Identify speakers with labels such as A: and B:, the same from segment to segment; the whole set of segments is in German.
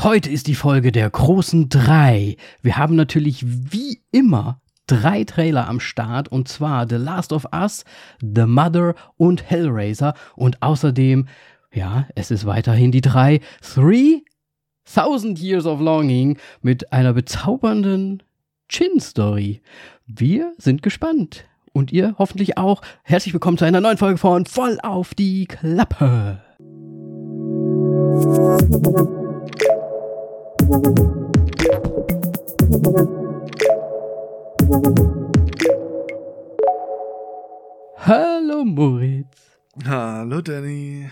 A: Heute ist die Folge der großen drei. Wir haben natürlich wie immer drei Trailer am Start und zwar The Last of Us, The Mother und Hellraiser und außerdem, ja, es ist weiterhin die drei, Three Thousand Years of Longing mit einer bezaubernden Chin-Story. Wir sind gespannt. Und ihr hoffentlich auch. Herzlich willkommen zu einer neuen Folge von Voll auf die Klappe. Hallo Moritz.
B: Hallo Danny.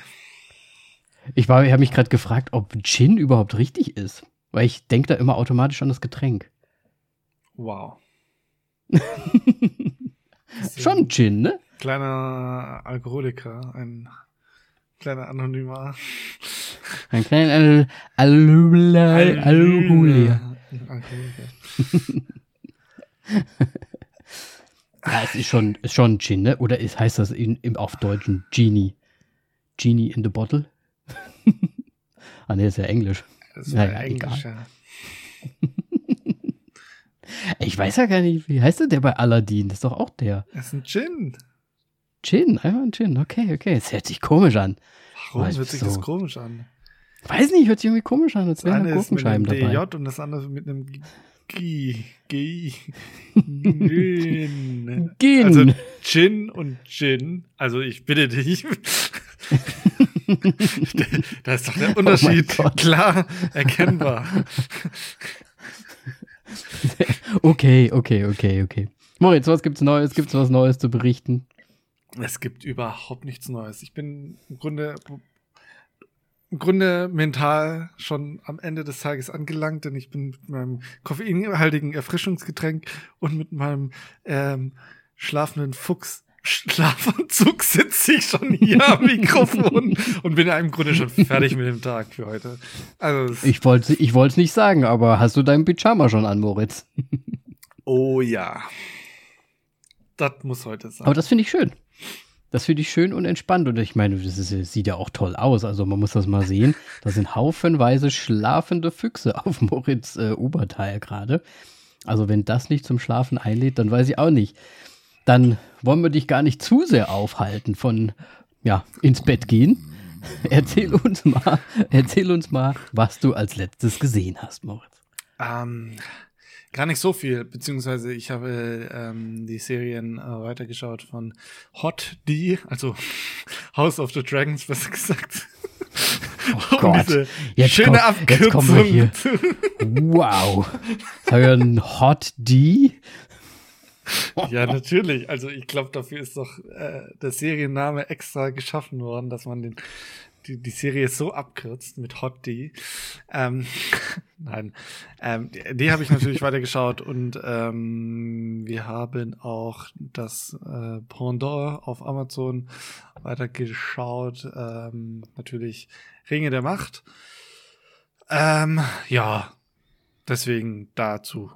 A: Ich, war, ich habe mich gerade gefragt, ob Gin überhaupt richtig ist. Weil ich denke da immer automatisch an das Getränk.
B: Wow.
A: Schon Gin, ne?
B: Kleiner Alkoholiker, ein kleiner Anonymer.
A: Ein kleiner Alkoholiker. Alkoholiker. ja, es ist schon, ist schon Gin, ne? Oder ist, heißt das in, im, auf Deutschen Genie? Genie in the Bottle? ah, ne, ist ja Englisch.
B: Das ja, ja Englisch, ja.
A: Ich weiß ja gar nicht, wie heißt der, der bei Aladdin? Das ist doch auch der.
B: Das ist ein Gin.
A: Gin, einfach ein Gin, okay, okay. Es hört sich komisch an.
B: Warum hört sich so. das komisch an?
A: Weiß nicht, hört sich irgendwie komisch an, als wären da Gurkenscheiben
B: dabei.
A: DJ
B: und das andere mit einem G. G. Gin.
A: Gin.
B: Also Gin und Gin. Also ich bitte dich. da ist doch der Unterschied oh klar erkennbar.
A: okay, okay, okay, okay. Moritz, was gibt's Neues? Gibt's was Neues zu berichten?
B: Es gibt überhaupt nichts Neues. Ich bin im Grunde, im Grunde mental schon am Ende des Tages angelangt, denn ich bin mit meinem koffeinhaltigen Erfrischungsgetränk und mit meinem ähm, schlafenden Fuchs Schlafanzug sitze ich schon hier am Mikrofon und bin ja im Grunde schon fertig mit dem Tag für heute. Also
A: ich wollte ich es nicht sagen, aber hast du deinen Pyjama schon an, Moritz?
B: oh ja. Das muss heute sein.
A: Aber das finde ich schön. Das finde ich schön und entspannt. Und ich meine, das ist, sieht ja auch toll aus. Also man muss das mal sehen. Da sind haufenweise schlafende Füchse auf Moritz äh, Oberteil gerade. Also wenn das nicht zum Schlafen einlädt, dann weiß ich auch nicht. Dann wollen wir dich gar nicht zu sehr aufhalten von ja, ins Bett gehen. Erzähl uns mal, erzähl uns mal, was du als letztes gesehen hast, Moritz.
B: Ähm, Gar nicht so viel, beziehungsweise ich habe ähm, die Serien äh, weitergeschaut von Hot D, also House of the Dragons, besser gesagt.
A: Oh Gott. Jetzt
B: schöne
A: kommt, Abkürzung. Jetzt wow. Das habe ich ein Hot D.
B: ja, natürlich. Also ich glaube, dafür ist doch äh, der Serienname extra geschaffen worden, dass man den die, die Serie so abkürzt mit Hot D. Ähm, nein, ähm, die, die habe ich natürlich weitergeschaut und ähm, wir haben auch das äh, Pendant auf Amazon weitergeschaut. Ähm, natürlich Ringe der Macht. Ähm, ja, deswegen dazu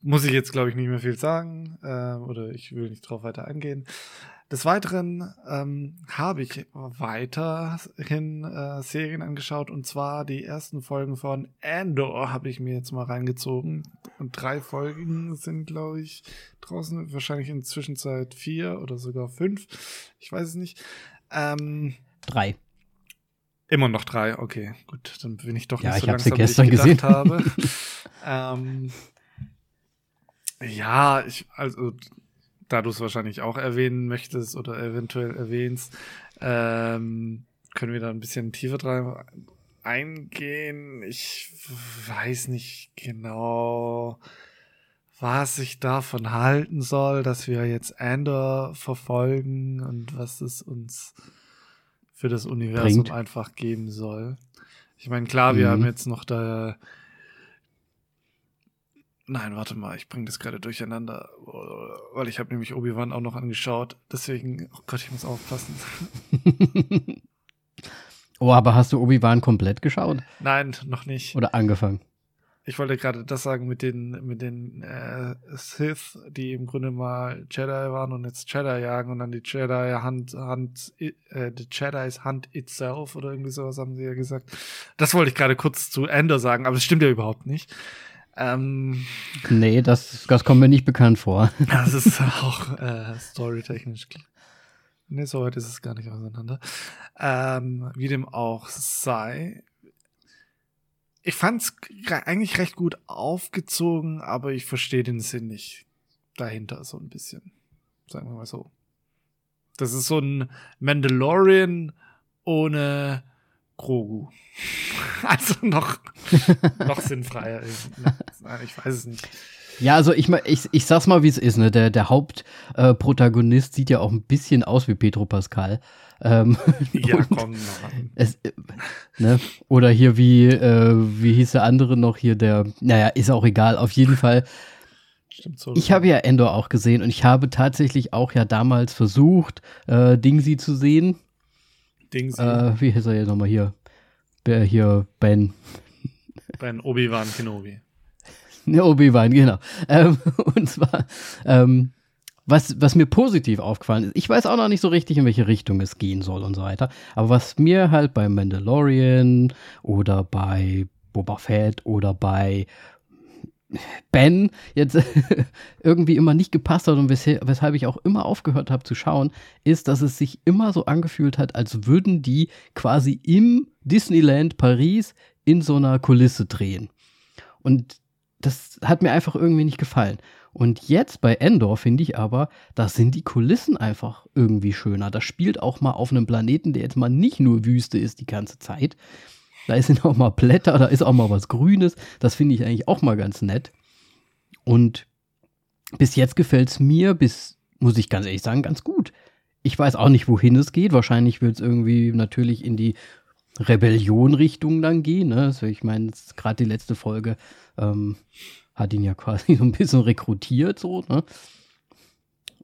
B: muss ich jetzt, glaube ich, nicht mehr viel sagen äh, oder ich will nicht drauf weiter eingehen. Des Weiteren ähm, habe ich weiterhin äh, Serien angeschaut und zwar die ersten Folgen von Andor habe ich mir jetzt mal reingezogen. Und drei Folgen sind, glaube ich, draußen. Wahrscheinlich in Zwischenzeit vier oder sogar fünf. Ich weiß es nicht. Ähm,
A: drei.
B: Immer noch drei, okay, gut, dann bin ich doch
A: ja,
B: nicht
A: so
B: ich
A: langsam, sie gestern wie ich gesehen.
B: habe. ähm, ja, ich, also da du es wahrscheinlich auch erwähnen möchtest oder eventuell erwähnst, ähm, können wir da ein bisschen tiefer drauf eingehen. Ich weiß nicht genau, was ich davon halten soll, dass wir jetzt Andor verfolgen und was es uns für das Universum Bringt. einfach geben soll. Ich meine, klar, wir mhm. haben jetzt noch da Nein, warte mal, ich bringe das gerade durcheinander, weil ich habe nämlich Obi-Wan auch noch angeschaut. Deswegen, oh Gott, ich muss aufpassen.
A: oh, aber hast du Obi-Wan komplett geschaut?
B: Nein, noch nicht.
A: Oder angefangen?
B: ich wollte gerade das sagen mit den, mit den äh, Sith, die im Grunde mal Jedi waren und jetzt Jedi jagen und dann die Jedi Hand, Hand, äh, the Jedi's Hand itself oder irgendwie sowas haben sie ja gesagt. Das wollte ich gerade kurz zu Ender sagen, aber es stimmt ja überhaupt nicht. Ähm,
A: nee, das, das kommt mir nicht bekannt vor.
B: Das ist auch äh, storytechnisch. Nee, so weit ist es gar nicht auseinander. Ähm, wie dem auch sei, ich fand es eigentlich recht gut aufgezogen, aber ich verstehe den Sinn nicht dahinter so ein bisschen. Sagen wir mal so. Das ist so ein Mandalorian ohne Grogu. Also noch, noch sinnfreier. Ich weiß es nicht.
A: Ja, also ich, ich, ich sag's mal, wie es ist. Ne? Der, der Hauptprotagonist äh, sieht ja auch ein bisschen aus wie Pedro Pascal. Ähm,
B: ja, komm,
A: es, äh, ne? Oder hier wie, äh, wie hieß der andere noch hier, der, naja, ist auch egal, auf jeden Fall. Stimmt so. Ich habe ja Endor auch gesehen und ich habe tatsächlich auch ja damals versucht, äh, Dingsy zu sehen.
B: Dingsy.
A: Äh, wie hieß er jetzt nochmal hier? Wer hier, Ben.
B: Ben Obi-Wan Kenobi.
A: Ne, Obi-Wan, genau. Ähm, und zwar, ähm, was, was mir positiv aufgefallen ist, ich weiß auch noch nicht so richtig, in welche Richtung es gehen soll und so weiter, aber was mir halt bei Mandalorian oder bei Boba Fett oder bei Ben jetzt irgendwie immer nicht gepasst hat und weshalb ich auch immer aufgehört habe zu schauen, ist, dass es sich immer so angefühlt hat, als würden die quasi im Disneyland Paris in so einer Kulisse drehen. Und das hat mir einfach irgendwie nicht gefallen. Und jetzt bei Endor finde ich aber, da sind die Kulissen einfach irgendwie schöner. Das spielt auch mal auf einem Planeten, der jetzt mal nicht nur Wüste ist die ganze Zeit. Da sind auch mal Blätter, da ist auch mal was Grünes. Das finde ich eigentlich auch mal ganz nett. Und bis jetzt gefällt es mir, bis, muss ich ganz ehrlich sagen, ganz gut. Ich weiß auch nicht, wohin es geht. Wahrscheinlich wird es irgendwie natürlich in die Rebellion-Richtung dann gehen. Ne? Also ich meine, gerade die letzte Folge ähm, hat ihn ja quasi so ein bisschen rekrutiert, so, ne?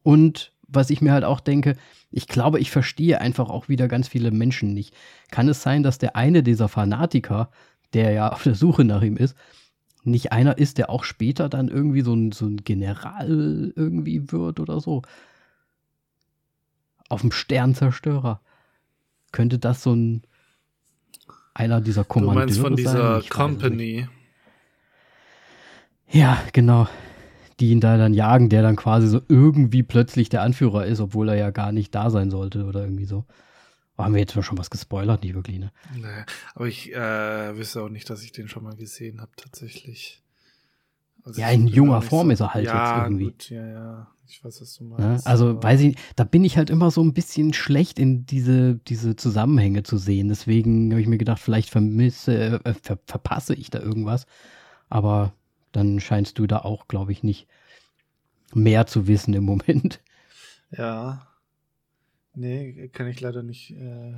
A: Und was ich mir halt auch denke, ich glaube, ich verstehe einfach auch wieder ganz viele Menschen nicht. Kann es sein, dass der eine dieser Fanatiker, der ja auf der Suche nach ihm ist, nicht einer ist, der auch später dann irgendwie so ein, so ein General irgendwie wird oder so? Auf dem Sternzerstörer. Könnte das so ein einer dieser Kommandeure sein? Du meinst
B: von dieser Company?
A: Ja, genau. Die ihn da dann jagen, der dann quasi so irgendwie plötzlich der Anführer ist, obwohl er ja gar nicht da sein sollte oder irgendwie so. Oh, haben wir jetzt schon was gespoilert? Nicht wirklich, ne?
B: Nee, aber ich äh, wüsste auch nicht, dass ich den schon mal gesehen habe, tatsächlich.
A: Also ja, in junger Form so, ist er halt ja, jetzt irgendwie. Gut,
B: ja, ja, ich weiß, was du
A: meinst. Ja, also, weiß ich, da bin ich halt immer so ein bisschen schlecht in diese, diese Zusammenhänge zu sehen. Deswegen habe ich mir gedacht, vielleicht vermisse, äh, ver verpasse ich da irgendwas. Aber dann scheinst du da auch, glaube ich, nicht mehr zu wissen im Moment.
B: Ja. Nee, kann ich leider nicht äh,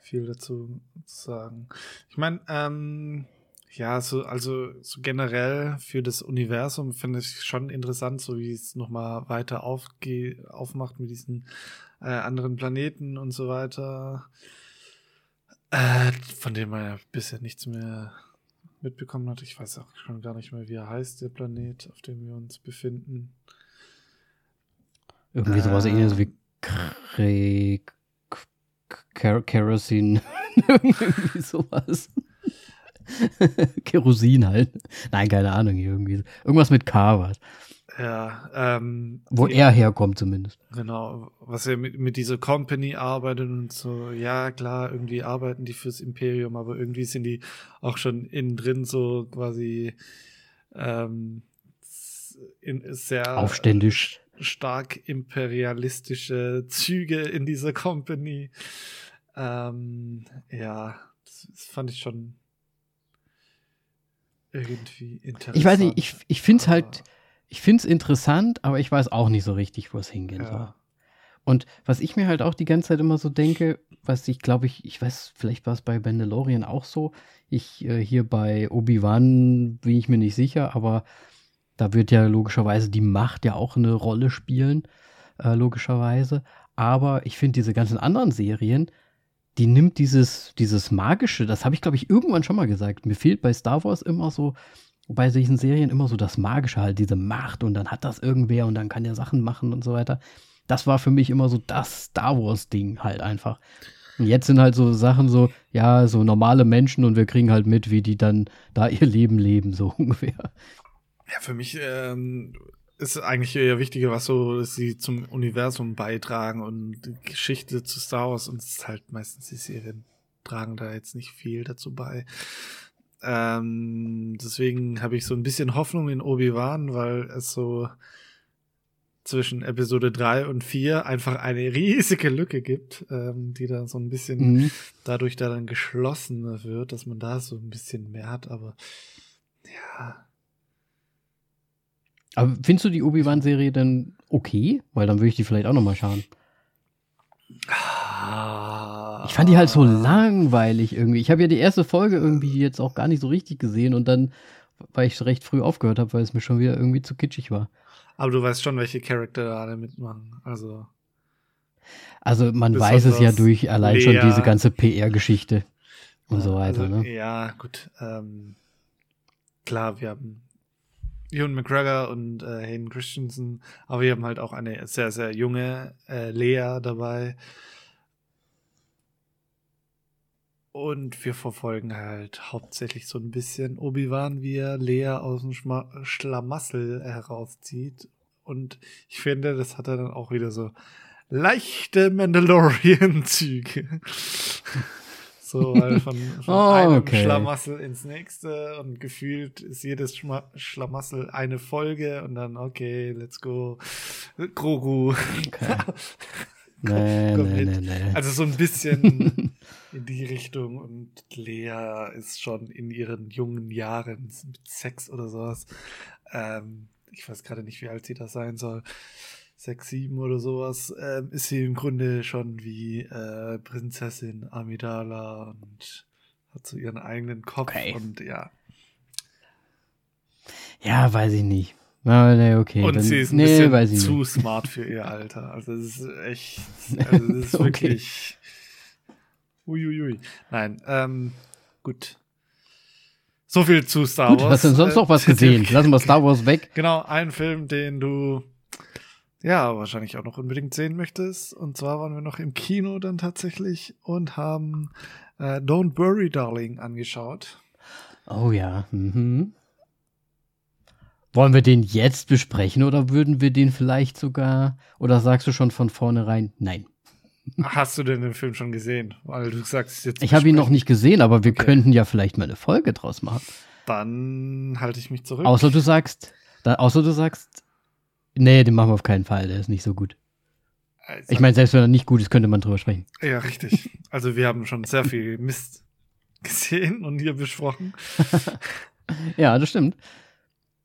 B: viel dazu sagen. Ich meine, ähm, ja, so, also so generell für das Universum finde ich schon interessant, so wie es nochmal weiter aufge aufmacht mit diesen äh, anderen Planeten und so weiter. Äh, von dem man ja bisher nichts mehr mitbekommen hat. Ich weiß auch schon gar nicht mehr, wie er heißt, der Planet, auf dem wir uns befinden.
A: Irgendwie äh, sowas ähnliches wie Krieg, Kerosin, irgendwie sowas. Kerosin halt. Nein, keine Ahnung, irgendwie. Irgendwas mit K was.
B: Ja, ähm,
A: Wo die, er herkommt zumindest.
B: Genau, was er mit, mit dieser Company arbeitet und so, ja klar, irgendwie arbeiten die fürs Imperium, aber irgendwie sind die auch schon innen drin so quasi ähm, in, sehr
A: aufständisch
B: stark imperialistische Züge in dieser Company. Ähm, ja, das, das fand ich schon irgendwie interessant.
A: Ich weiß nicht, ich, ich finde es halt ich finde es interessant, aber ich weiß auch nicht so richtig, wo es hingehen ja. soll. Und was ich mir halt auch die ganze Zeit immer so denke, was ich glaube ich, ich weiß, vielleicht war es bei Mandalorian auch so. Ich äh, hier bei Obi-Wan bin ich mir nicht sicher, aber da wird ja logischerweise die Macht ja auch eine Rolle spielen, äh, logischerweise. Aber ich finde diese ganzen anderen Serien, die nimmt dieses, dieses Magische, das habe ich, glaube ich, irgendwann schon mal gesagt. Mir fehlt bei Star Wars immer so, bei diesen Serien immer so das Magische halt, diese Macht und dann hat das irgendwer und dann kann der Sachen machen und so weiter. Das war für mich immer so das Star Wars-Ding halt einfach. Und jetzt sind halt so Sachen so, ja, so normale Menschen und wir kriegen halt mit, wie die dann da ihr Leben leben, so ungefähr.
B: Ja, für mich ähm, ist eigentlich eher wichtiger, was so sie zum Universum beitragen und Geschichte zu Star Wars und es ist halt meistens die Serien tragen da jetzt nicht viel dazu bei. Ähm, deswegen habe ich so ein bisschen Hoffnung in Obi-Wan, weil es so zwischen Episode 3 und 4 einfach eine riesige Lücke gibt, ähm, die dann so ein bisschen mhm. dadurch da dann geschlossen wird, dass man da so ein bisschen mehr hat, aber ja.
A: Aber findest du die Obi-Wan-Serie denn okay? Weil dann würde ich die vielleicht auch nochmal schauen. Ah. Ich fand die halt so langweilig irgendwie. Ich habe ja die erste Folge irgendwie jetzt auch gar nicht so richtig gesehen und dann, weil ich recht früh aufgehört habe, weil es mir schon wieder irgendwie zu kitschig war.
B: Aber du weißt schon, welche Charakter da alle mitmachen. Also.
A: Also man weiß es ja durch allein Lea, schon diese ganze PR-Geschichte und ja, so weiter. Also, ne?
B: Ja, gut. Ähm, klar, wir haben Ewan McGregor und äh, Hayden Christensen, aber wir haben halt auch eine sehr, sehr junge äh, Lea dabei. Und wir verfolgen halt hauptsächlich so ein bisschen Obi-Wan, wie er Lea aus dem Schma Schlamassel herauszieht. Und ich finde, das hat er dann auch wieder so leichte Mandalorian-Züge. so halt von, von oh, einem okay. Schlamassel ins nächste und gefühlt ist jedes Schma Schlamassel eine Folge und dann, okay, let's go. Grogu. Okay. Nee, nee, nee, nee, Also so ein bisschen in die Richtung und Lea ist schon in ihren jungen Jahren mit Sex oder sowas. Ähm, ich weiß gerade nicht, wie alt sie das sein soll. Sechs, sieben oder sowas, ähm, ist sie im Grunde schon wie äh, Prinzessin Amidala und hat so ihren eigenen Kopf okay. und ja.
A: Ja, weiß ich nicht. Nee, okay.
B: Und
A: dann,
B: sie ist ein nee, bisschen zu smart für ihr Alter. Also es ist echt, also es ist okay. wirklich. Uiuiui. Nein, ähm, gut. So viel zu Star gut, Wars.
A: Hast du denn sonst noch was gesehen? Lassen wir Star Wars weg.
B: Genau, ein Film, den du ja wahrscheinlich auch noch unbedingt sehen möchtest. Und zwar waren wir noch im Kino dann tatsächlich und haben äh, Don't Worry Darling angeschaut.
A: Oh ja. Mhm. Wollen wir den jetzt besprechen oder würden wir den vielleicht sogar, oder sagst du schon von vornherein, nein?
B: Hast du denn den Film schon gesehen? Weil du sagst
A: jetzt. Ich habe ihn noch nicht gesehen, aber wir okay. könnten ja vielleicht mal eine Folge draus machen.
B: Dann halte ich mich zurück.
A: Außer du sagst, da, außer du sagst, nee, den machen wir auf keinen Fall, der ist nicht so gut. Also, ich meine, selbst wenn er nicht gut ist, könnte man drüber sprechen.
B: Ja, richtig. Also wir haben schon sehr viel Mist gesehen und hier besprochen.
A: ja, das stimmt.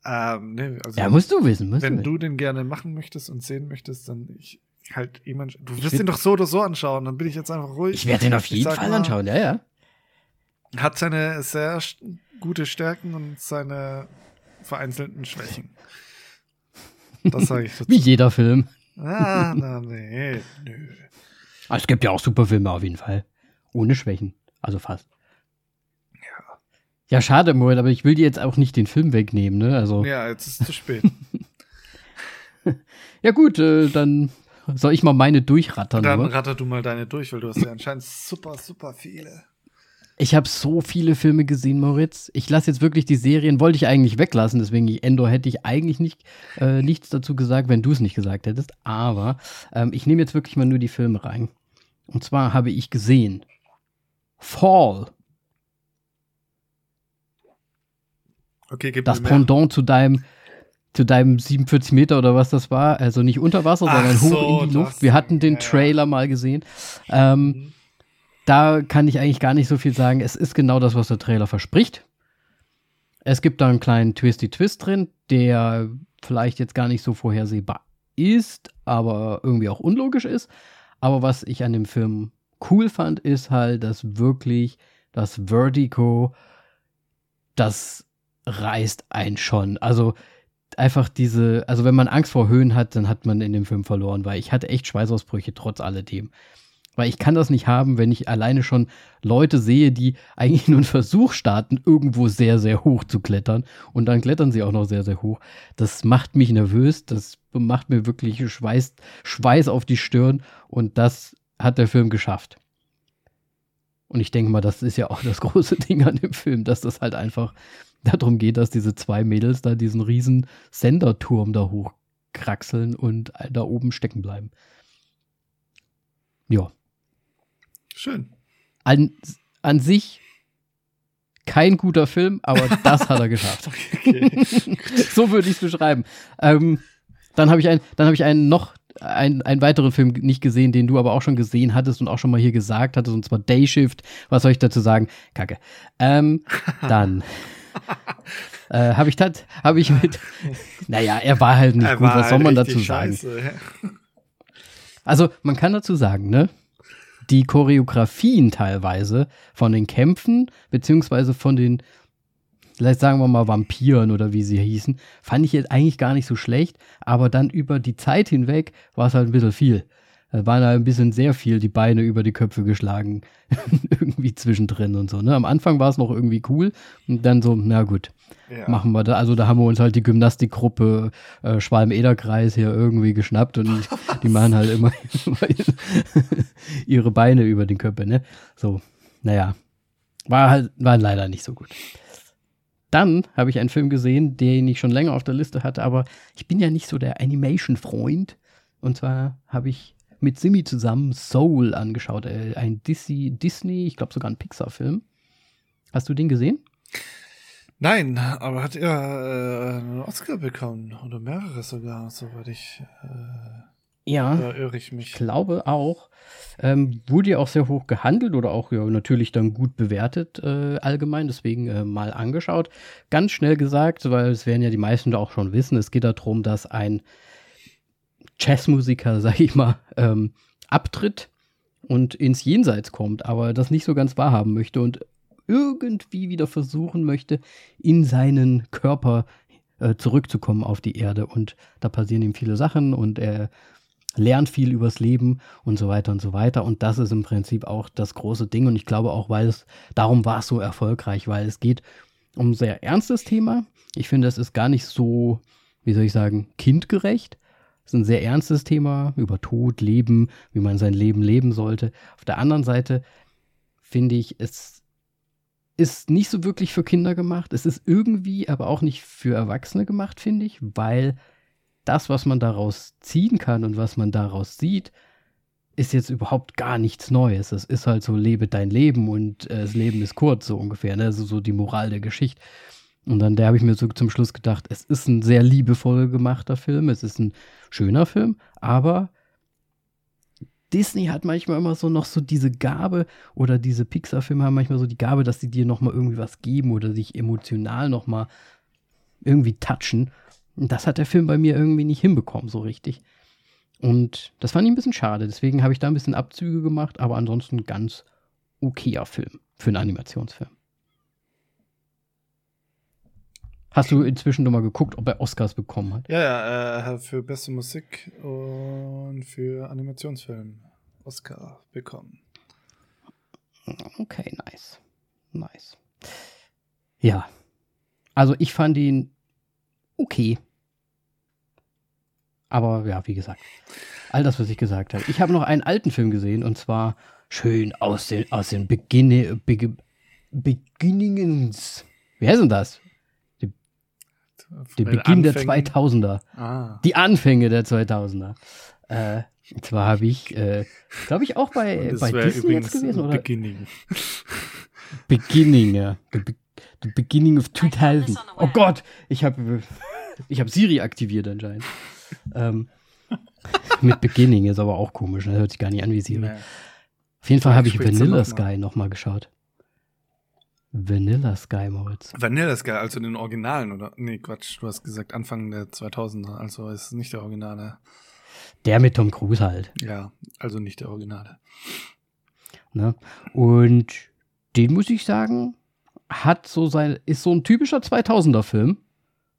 B: Ähm, nee, also
A: ja, musst du wissen. Musst
B: wenn
A: du,
B: du den gerne machen möchtest und sehen möchtest, dann ich halt jemand. Du wirst ihn doch so oder so anschauen, dann bin ich jetzt einfach ruhig.
A: Ich werde den auf jeden Fall mal, anschauen, ja, ja.
B: Hat seine sehr gute Stärken und seine vereinzelten Schwächen.
A: Das sage ich dazu. Wie jeder Film.
B: Ah, na, nee, nö.
A: Also, es gibt ja auch super Filme auf jeden Fall. Ohne Schwächen. Also fast. Ja, schade, Moritz, aber ich will dir jetzt auch nicht den Film wegnehmen, ne? Also.
B: Ja, jetzt ist es zu spät.
A: ja, gut, äh, dann soll ich mal meine durchrattern.
B: Dann oder? ratter du mal deine durch, weil du hast ja anscheinend super, super viele.
A: Ich habe so viele Filme gesehen, Moritz. Ich lasse jetzt wirklich die Serien, wollte ich eigentlich weglassen, deswegen Endor hätte ich eigentlich nicht, äh, nichts dazu gesagt, wenn du es nicht gesagt hättest. Aber ähm, ich nehme jetzt wirklich mal nur die Filme rein. Und zwar habe ich gesehen Fall
B: Okay, gib
A: das Pendant zu deinem zu deinem 47 Meter oder was das war, also nicht unter Wasser, Ach sondern so, hoch in die Luft. Wir hatten den ja, Trailer ja. mal gesehen. Ähm, mhm. Da kann ich eigentlich gar nicht so viel sagen. Es ist genau das, was der Trailer verspricht. Es gibt da einen kleinen Twisty-Twist drin, der vielleicht jetzt gar nicht so vorhersehbar ist, aber irgendwie auch unlogisch ist. Aber was ich an dem Film cool fand, ist halt, dass wirklich das Vertigo das reißt einen schon. Also einfach diese, also wenn man Angst vor Höhen hat, dann hat man in dem Film verloren, weil ich hatte echt Schweißausbrüche trotz alledem. Weil ich kann das nicht haben, wenn ich alleine schon Leute sehe, die eigentlich nur einen Versuch starten, irgendwo sehr, sehr hoch zu klettern. Und dann klettern sie auch noch sehr, sehr hoch. Das macht mich nervös. Das macht mir wirklich Schweiß, Schweiß auf die Stirn. Und das hat der Film geschafft. Und ich denke mal, das ist ja auch das große Ding an dem Film, dass das halt einfach darum geht, dass diese zwei Mädels da diesen riesen Senderturm da hochkraxeln und da oben stecken bleiben. Ja.
B: Schön.
A: An, an sich kein guter Film, aber das hat er geschafft. Okay. so würde ich es beschreiben. Ähm, dann habe ich, ein, dann hab ich einen noch ein, einen weiteren Film nicht gesehen, den du aber auch schon gesehen hattest und auch schon mal hier gesagt hattest, und zwar Day Shift. Was soll ich dazu sagen? Kacke. Ähm, dann äh, habe ich, hab ich mit. Naja, er war halt nicht er gut. Was soll man dazu sagen? Also, man kann dazu sagen, ne? Die Choreografien teilweise von den Kämpfen, beziehungsweise von den vielleicht sagen wir mal Vampiren oder wie sie hießen, fand ich jetzt eigentlich gar nicht so schlecht, aber dann über die Zeit hinweg war es halt ein bisschen viel. Da waren halt ein bisschen sehr viel die Beine über die Köpfe geschlagen, irgendwie zwischendrin und so. Ne? Am Anfang war es noch irgendwie cool und dann so, na gut, ja. machen wir da. Also da haben wir uns halt die Gymnastikgruppe äh, Schwalm-Eder-Kreis hier irgendwie geschnappt und die machen halt immer ihre Beine über den Köpfe, ne? So, naja, war halt, war leider nicht so gut. Dann habe ich einen Film gesehen, den ich schon länger auf der Liste hatte, aber ich bin ja nicht so der Animation-Freund. Und zwar habe ich mit Simi zusammen Soul angeschaut. Äh, ein Disney, Disney ich glaube sogar ein Pixar-Film. Hast du den gesehen?
B: Nein, aber hat er äh, einen Oscar bekommen oder mehrere sogar, soweit ich. Äh
A: ja,
B: da irre ich mich.
A: Ich glaube auch. Ähm, wurde ja auch sehr hoch gehandelt oder auch ja, natürlich dann gut bewertet äh, allgemein, deswegen äh, mal angeschaut. Ganz schnell gesagt, weil es werden ja die meisten da auch schon wissen, es geht darum, dass ein Jazzmusiker, sag ich mal, ähm, abtritt und ins Jenseits kommt, aber das nicht so ganz wahrhaben möchte und irgendwie wieder versuchen möchte, in seinen Körper äh, zurückzukommen auf die Erde. Und da passieren ihm viele Sachen und er lernt viel übers Leben und so weiter und so weiter. Und das ist im Prinzip auch das große Ding. Und ich glaube auch, weil es, darum war es so erfolgreich, weil es geht um ein sehr ernstes Thema. Ich finde, es ist gar nicht so, wie soll ich sagen, kindgerecht. Ist ein sehr ernstes Thema über Tod, Leben, wie man sein Leben leben sollte. Auf der anderen Seite finde ich, es ist nicht so wirklich für Kinder gemacht. Es ist irgendwie aber auch nicht für Erwachsene gemacht, finde ich, weil das, was man daraus ziehen kann und was man daraus sieht, ist jetzt überhaupt gar nichts Neues. Es ist halt so, lebe dein Leben und äh, das Leben ist kurz, so ungefähr. Ne? Also so die Moral der Geschichte. Und dann, da habe ich mir so zum Schluss gedacht, es ist ein sehr liebevoll gemachter Film, es ist ein schöner Film, aber Disney hat manchmal immer so noch so diese Gabe oder diese Pixar-Filme haben manchmal so die Gabe, dass sie dir nochmal irgendwie was geben oder sich emotional nochmal irgendwie touchen. Und das hat der Film bei mir irgendwie nicht hinbekommen, so richtig. Und das fand ich ein bisschen schade. Deswegen habe ich da ein bisschen Abzüge gemacht, aber ansonsten ganz okayer Film für einen Animationsfilm. Hast du inzwischen nochmal geguckt, ob er Oscars bekommen hat?
B: Ja, ja, er hat für beste Musik und für Animationsfilm Oscar bekommen.
A: Okay, nice. Nice. Ja. Also ich fand ihn okay. Aber ja, wie gesagt, all das, was ich gesagt habe. Ich habe noch einen alten Film gesehen und zwar schön aus den, aus den Beginne, Be, Beginnings. Wie heißt denn das? Die, der Beginn der 2000er. Ah. Die Anfänge der 2000er. Äh, zwar habe ich, äh, glaube ich, auch bei, bei Disney jetzt gewesen, oder?
B: Beginning.
A: Beginning, ja. The, the beginning of 2000. Oh Gott, ich habe ich hab Siri aktiviert anscheinend ähm, mit Beginning ist aber auch komisch, ne? hört sich gar nicht an wie Siri. Nee. Auf jeden Fall habe ich Vanilla noch Sky nochmal geschaut. Vanilla Sky, Moritz.
B: Vanilla Sky, also den Originalen, oder? Nee, Quatsch, du hast gesagt Anfang der 2000er, also ist nicht der Originale.
A: Der mit Tom Cruise halt.
B: Ja, also nicht der Originale.
A: Ne? Und den muss ich sagen, hat so sein, ist so ein typischer 2000er Film.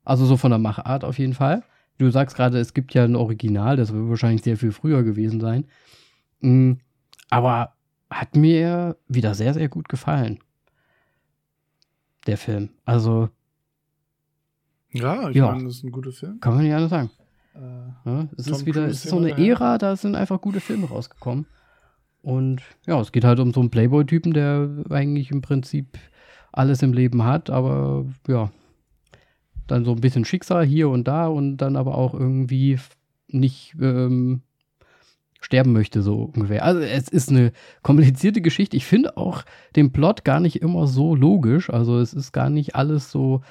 A: Also so von der Machart auf jeden Fall. Du sagst gerade, es gibt ja ein Original, das wird wahrscheinlich sehr viel früher gewesen sein. Mm, aber hat mir wieder sehr, sehr gut gefallen. Der Film. Also.
B: Ja, ich
A: Ja.
B: meine, das ist ein guter Film.
A: Kann man nicht anders sagen.
B: Äh,
A: Ja, es
B: Tom
A: ist wieder, es ist so eine
B: her.
A: Ära, da sind einfach gute Filme rausgekommen. Und ja, es geht halt um so einen Playboy-Typen, der eigentlich im Prinzip alles im Leben hat, aber ja, dann so ein bisschen Schicksal hier und da und dann aber auch irgendwie nicht ähm, sterben möchte, so ungefähr. Also es ist eine komplizierte Geschichte. Ich finde auch den Plot gar nicht immer so logisch. Also es ist gar nicht alles so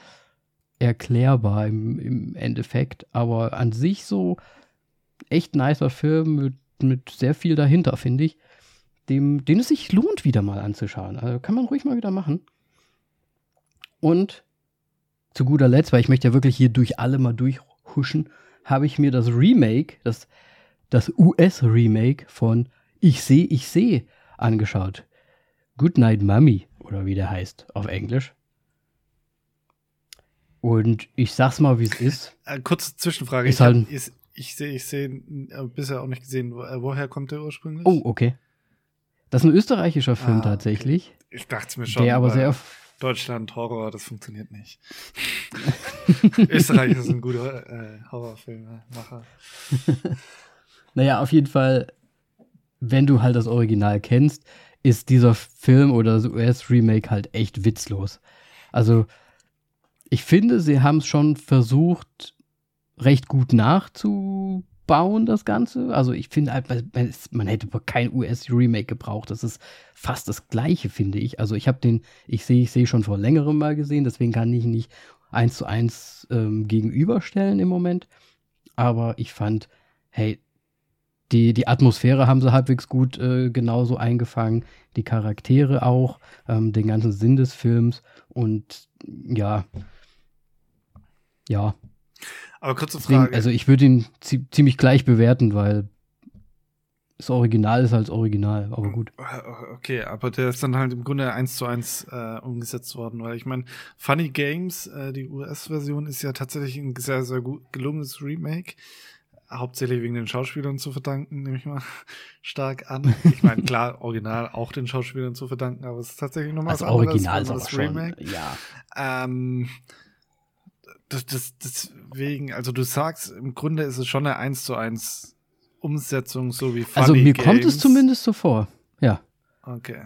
A: erklärbar im, im Endeffekt, aber an sich so echt nicer Film mit, mit sehr viel dahinter, finde ich, dem, den es sich lohnt, wieder mal anzuschauen. Also kann man ruhig mal wieder machen. Und zu guter Letzt, weil ich möchte ja wirklich hier durch alle mal durchhuschen, habe ich mir das Remake, das, das US-Remake von Ich seh, ich seh angeschaut. Goodnight Mummy, oder wie der heißt auf Englisch. Und ich sag's mal, wie es ist.
B: äh, kurze Zwischenfrage.
A: Ist halt-
B: ich, ich sehe, ich sehe äh, bisher auch nicht gesehen, äh, woher kommt der ursprünglich?
A: Oh, okay. Das ist ein österreichischer Film
B: Ah, okay.
A: tatsächlich,
B: Ich dachte mir schon.
A: der aber sehr
B: Deutschland Horror, das funktioniert nicht. Österreich ist ein guter äh, Horrorfilmemacher.
A: Naja, auf jeden Fall, wenn du halt das Original kennst, ist dieser Film oder das US-Remake halt echt witzlos. Also, ich finde, sie haben es schon versucht, recht gut nachzubauen, das Ganze. Also, ich finde halt, man- hätte kein US-Remake gebraucht. Das ist fast das Gleiche, finde ich. Also, ich habe den, ich sehe, ich sehe schon vor längerem mal gesehen, deswegen kann ich nicht eins zu eins ähm, gegenüberstellen im Moment. Aber ich fand, hey, die, die Atmosphäre haben sie halbwegs gut äh, genauso eingefangen, die Charaktere auch, ähm, den ganzen Sinn des Films und ja, ja,
B: Aber kurze
A: deswegen,
B: Frage.
A: also ich würde ihn zie ziemlich gleich bewerten, weil das Original ist als Original, aber gut.
B: Okay, aber der ist dann halt im Grunde eins zu eins äh, umgesetzt worden, weil ich meine, Funny Games, äh, die US-Version, ist ja tatsächlich ein sehr, sehr gut gelungenes Remake. Hauptsächlich wegen den Schauspielern zu verdanken, nehme ich mal stark an. Ich meine, klar, original auch den Schauspielern zu verdanken, aber es ist tatsächlich nochmal was anderes,
A: Original ist
B: das
A: schon,
B: Remake.
A: ja.
B: Ähm, das, das, deswegen, also du sagst, im Grunde ist es schon eine 1 zu 1 Umsetzung, so wie Funny
A: Also mir
B: Games.
A: kommt es zumindest so vor, ja.
B: Okay.